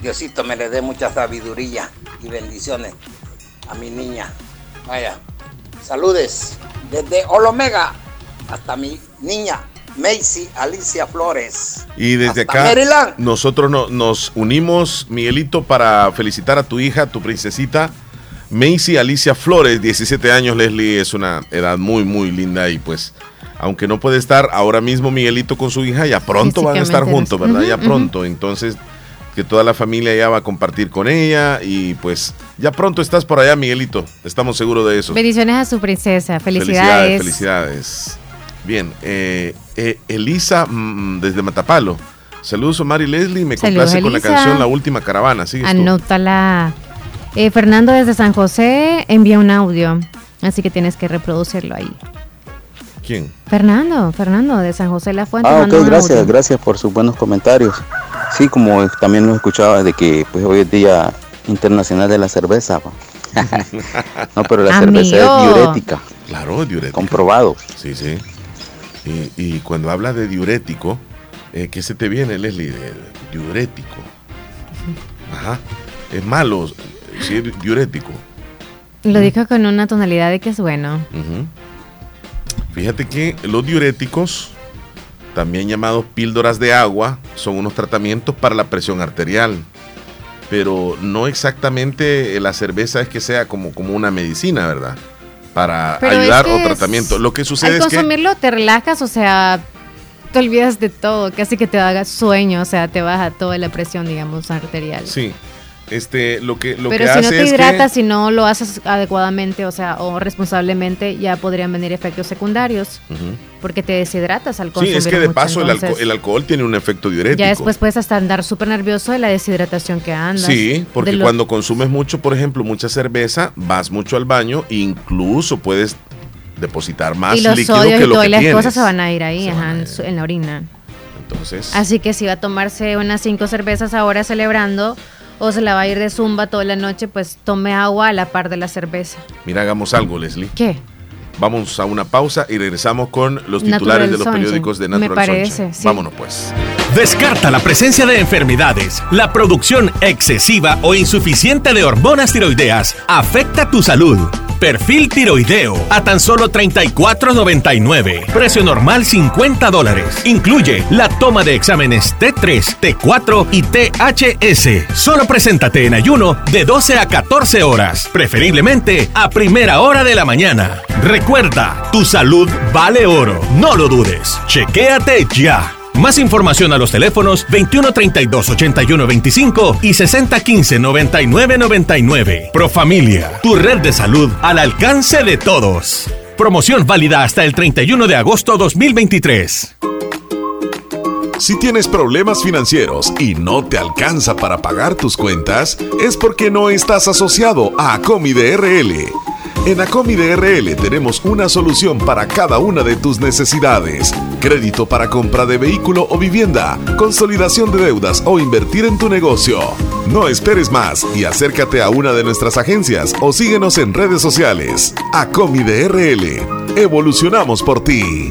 Diosito me le dé mucha sabiduría y bendiciones a mi niña. Vaya, saludes desde Olomega hasta mi niña Macy Alicia Flores. Y desde acá Maryland. nosotros no- nos unimos, Miguelito, para felicitar a tu hija, tu princesita, Macy Alicia Flores, 17 años, Leslie, es una edad muy, muy linda y pues, aunque no puede estar ahora mismo Miguelito con su hija, ya pronto van a estar juntos. ¿verdad? Ya pronto, entonces que toda la familia ya va a compartir con ella y pues ya pronto estás por allá, Miguelito. Estamos seguros de eso. Bendiciones a su princesa. Felicidades. Felicidades. Bien, eh, eh, Elisa mm, desde Matapalo. Saludos Omar y Leslie, me Saludos, complace con la canción La Última Caravana. Anótala. Eh, Fernando desde San José envía un audio, así que tienes que reproducirlo ahí. ¿Quién? Fernando, Fernando de San José La Fuente. Ah, ok, gracias, gracias por sus buenos comentarios. Sí, como también lo escuchaba de que pues hoy es Día Internacional de la Cerveza. (laughs) no, pero la cerveza es diurética. Claro, es diurético. Comprobado. Sí, sí. Y, y cuando hablas de diurético, eh, ¿qué se te viene, Leslie? Diurético. Ajá. Es malo decir diurético. Lo dijo con una tonalidad de que es bueno. Fíjate que los diuréticos, también llamados píldoras de agua, son unos tratamientos para la presión arterial. Pero no exactamente la cerveza es que sea como, como una medicina, ¿verdad? Para Pero ayudar es que o tratamiento. Lo que sucede Al es que... consumirlo te relajas, o sea, te olvidas de todo, casi que te haga sueño, o sea, te baja toda la presión, digamos, arterial. Sí. Este, lo que, lo Pero que si hace no te es que- hidratas, si no lo haces adecuadamente, o sea, o responsablemente, ya podrían venir efectos secundarios, porque te deshidratas al Sí, consumir es que de mucho, paso el, alcohol tiene un efecto diurético. Ya después puedes hasta andar súper nervioso de la deshidratación que andas. Sí, porque lo- cuando consumes mucho, por ejemplo, mucha cerveza, vas mucho al baño, incluso puedes depositar más y los líquido que y lo que y las tienes. cosas se van a ir ahí, ajá, en la orina. Entonces, Así que si va a tomarse unas cinco cervezas ahora celebrando, o se la va a ir de zumba toda la noche, pues tome agua a la par de la cerveza. mira, hagamos algo, Leslie. ¿Qué? Vamos a una pausa y regresamos con los Natural titulares de los Sunshine. periódicos de Me Natural parece, Sunshine. sí. Vámonos pues. Descarta la presencia de enfermedades. La producción excesiva o insuficiente de hormonas tiroideas afecta tu salud. Perfil tiroideo a tan solo 34.99. Precio normal 50 dólares. Incluye la toma de exámenes T3, T4 y THS. Solo preséntate en ayuno de 12 a 14 horas, preferiblemente a primera hora de la mañana. Recuerda, tu salud vale oro. No lo dudes. Chequéate ya. Más información a los teléfonos 2132 8125 y 6015 9999. Profamilia, tu red de salud al alcance de todos. Promoción válida hasta el 31 de agosto 2023. Si tienes problemas financieros y no te alcanza para pagar tus cuentas, es porque no estás asociado a Acomi DRL. En Acomi DRL tenemos una solución para cada una de tus necesidades. Crédito para compra de vehículo o vivienda, consolidación de deudas o invertir en tu negocio. No esperes más y acércate a una de nuestras agencias o síguenos en redes sociales. Acomi DRL. Evolucionamos por ti.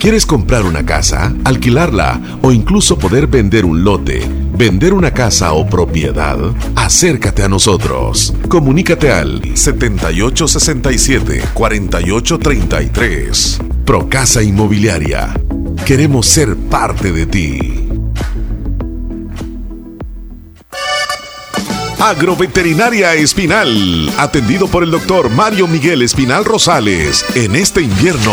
¿Quieres comprar una casa, alquilarla o incluso poder vender un lote, vender una casa o propiedad? Acércate a nosotros. Comunícate al 7867-4833. Procasa Inmobiliaria. Queremos ser parte de ti. Agroveterinaria Espinal, atendido por el doctor Mario Miguel Espinal Rosales, en este invierno.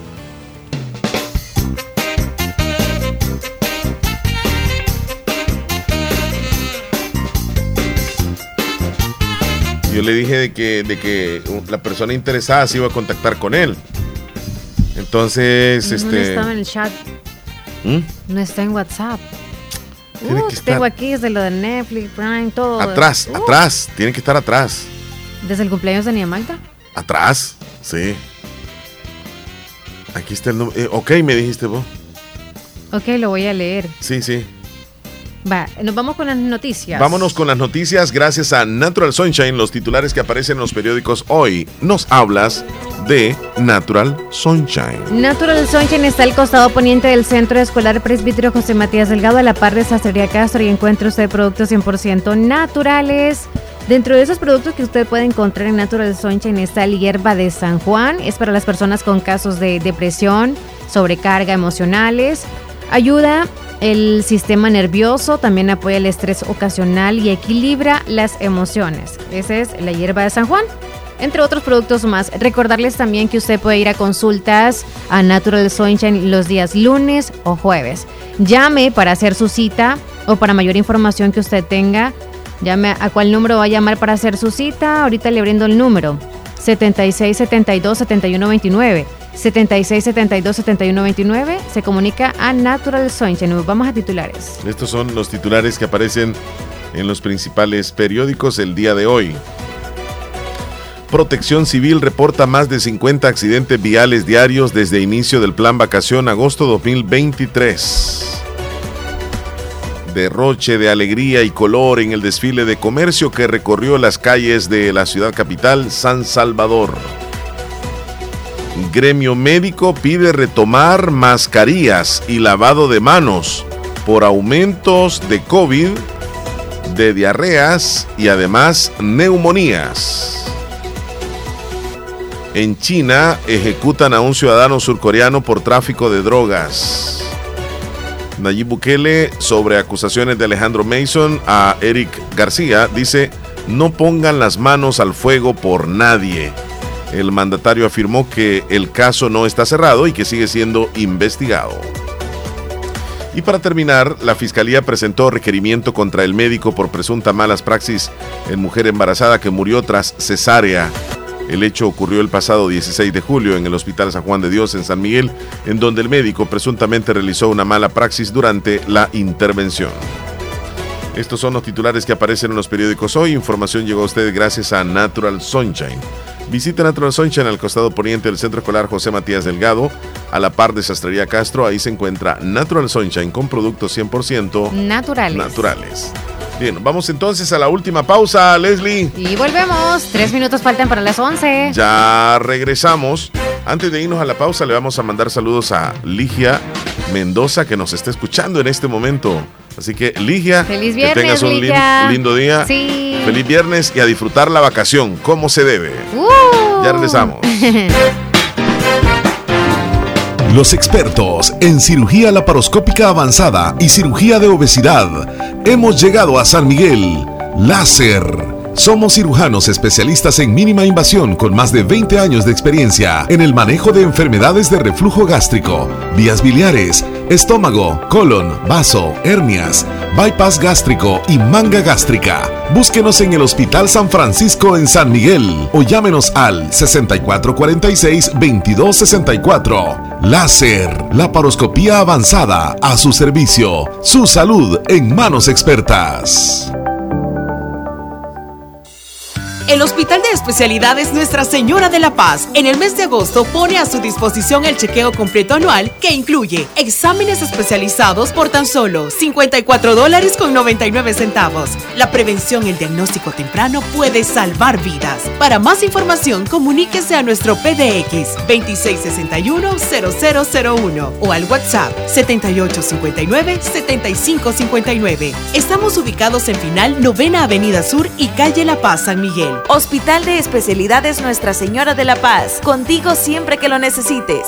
Yo le dije de que, de que la persona interesada se iba a contactar con él. Entonces, No este. estaba en el chat. ¿Mm? No está en WhatsApp. Uh, que tengo aquí desde lo de Netflix, Prime, todo. Atrás, Uh, atrás. Tiene que estar atrás. Desde el cumpleaños de Nia Magda. Atrás, sí. Aquí está el número. ok, me dijiste vos. Ok, lo voy a leer. Sí, sí. Va, nos vamos con las noticias. Vámonos con las noticias. Gracias a Natural Sunshine, los titulares que aparecen en los periódicos hoy. Nos hablas de Natural Sunshine. Natural Sunshine está al costado poniente del Centro Escolar Presbítero José Matías Delgado, a la par de Sastrería Castro, y encuentra usted productos 100% naturales. Dentro de esos productos que usted puede encontrar en Natural Sunshine está la hierba de San Juan, es para las personas con casos de depresión, sobrecarga emocionales, ayuda el sistema nervioso, también apoya el estrés ocasional y equilibra las emociones. Esa es la hierba de San Juan entre otros productos más. Recordarles también que usted puede ir a consultas a Natural Sunshine los días lunes o jueves. Llame para hacer su cita o para mayor información que usted tenga. Llame a cuál número va a llamar para hacer su cita. Ahorita le brindo el número. 7672-7129. 7672-7129. Se comunica a Natural Sunshine. Nos vamos a titulares. Estos son los titulares que aparecen en los principales periódicos el día de hoy. Protección Civil reporta más de 50 accidentes viales diarios desde inicio del plan vacación agosto 2023. Derroche de alegría y color en el desfile de comercio que recorrió las calles de la ciudad capital, San Salvador. Gremio médico pide retomar mascarillas y lavado de manos por aumentos de COVID, de diarreas y además neumonías. En China ejecutan a un ciudadano surcoreano por tráfico de drogas. Nayib Bukele sobre acusaciones de Alejandro Mason a Eric García dice, no pongan las manos al fuego por nadie. El mandatario afirmó que el caso no está cerrado y que sigue siendo investigado. Y para terminar, la Fiscalía presentó requerimiento contra el médico por presunta malas praxis en mujer embarazada que murió tras cesárea. El hecho ocurrió el pasado 16 de julio en el Hospital San Juan de Dios en San Miguel, en donde el médico presuntamente realizó una mala praxis durante la intervención. Estos son los titulares que aparecen en los periódicos hoy. Información llegó a ustedes gracias a Natural Sunshine. Visita Natural Sunshine al costado poniente del Centro Escolar José Matías Delgado, a la par de Sastrería Castro. Ahí se encuentra Natural Sunshine con productos 100% Naturales. naturales. Bien, vamos entonces a la última pausa, Leslie. Y volvemos. Tres minutos faltan para las 11. Ya regresamos. Antes de irnos a la pausa, le vamos a mandar saludos a Ligia Mendoza, que nos está escuchando en este momento. Así que, Ligia, Feliz que viernes, tengas un lin- lindo día. Sí. Feliz viernes y a disfrutar la vacación, como se debe. Uh. Ya regresamos. (laughs) Los expertos en cirugía laparoscópica avanzada y cirugía de obesidad. Hemos llegado a San Miguel. Láser. Somos cirujanos especialistas en mínima invasión con más de 20 años de experiencia en el manejo de enfermedades de reflujo gástrico, vías biliares, estómago, colon, vaso, hernias, bypass gástrico y manga gástrica. Búsquenos en el Hospital San Francisco en San Miguel o llámenos al 6446-2264. Láser, laparoscopía avanzada a su servicio. Su salud en manos expertas. El Hospital de Especialidades Nuestra Señora de la Paz en el mes de agosto pone a su disposición el chequeo completo anual que incluye exámenes especializados por tan solo 54 dólares con 99 centavos. La prevención y el diagnóstico temprano puede salvar vidas. Para más información, comuníquese a nuestro PDX 2661-0001 o al WhatsApp 7859-7559. Estamos ubicados en Final Novena Avenida Sur y Calle La Paz, San Miguel. Hospital de Especialidades Nuestra Señora de la Paz. Contigo siempre que lo necesites.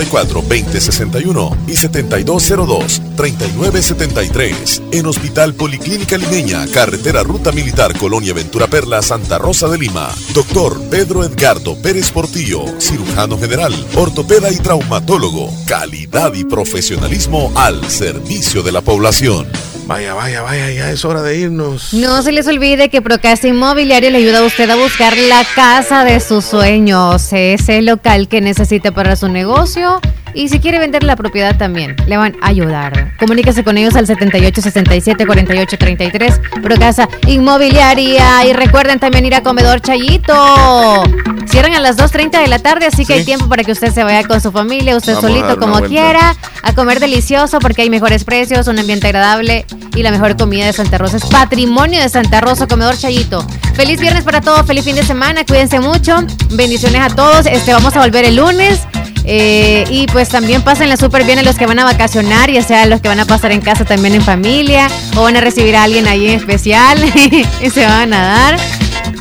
2061 y 7202 3973 en Hospital Policlínica Limeña, Carretera Ruta Militar Colonia Ventura Perla, Santa Rosa de Lima. Doctor Pedro Edgardo Pérez Portillo, cirujano general, ortopeda y traumatólogo. Calidad y profesionalismo al servicio de la población. Vaya, vaya, vaya, ya es hora de irnos. No se les olvide que Procasa Inmobiliaria le ayuda a usted a buscar la casa de sus sueños, ese local que necesita para su negocio 만나요. Y si quiere vender la propiedad también, le van a ayudar. Comuníquese con ellos al 78 67 48 33, Procasa Inmobiliaria y recuerden también ir a Comedor Chayito. Cierran a las 2.30 de la tarde, así que hay tiempo para que usted se vaya con su familia, usted Vamos solito como vuelta. quiera, a comer delicioso porque hay mejores precios, un ambiente agradable y la mejor comida de Santa Rosa. Es patrimonio de Santa Rosa, Comedor Chayito. Feliz viernes para todos, feliz fin de semana, cuídense mucho, bendiciones a todos. Este, vamos a volver el lunes. eh, y pues también pásenla súper bien a los que van a vacacionar, ya sea los que van a pasar en casa también en familia, o van a recibir a alguien ahí en especial (laughs) y se van a dar.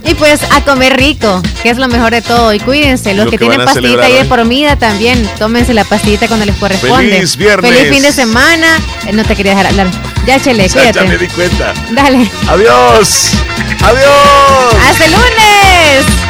Y pues a comer rico, que es lo mejor de todo. Y cuídense, los Lo que, que tienen pastillita ahí de por vida también, tómense la pastillita cuando les corresponde. ¡Feliz viernes! Feliz fin de semana. Eh, no te quería dejar hablar. Ya, Chele, Ya, ya me cuídate. di cuenta. Dale. Adiós. Adiós. Hasta el lunes.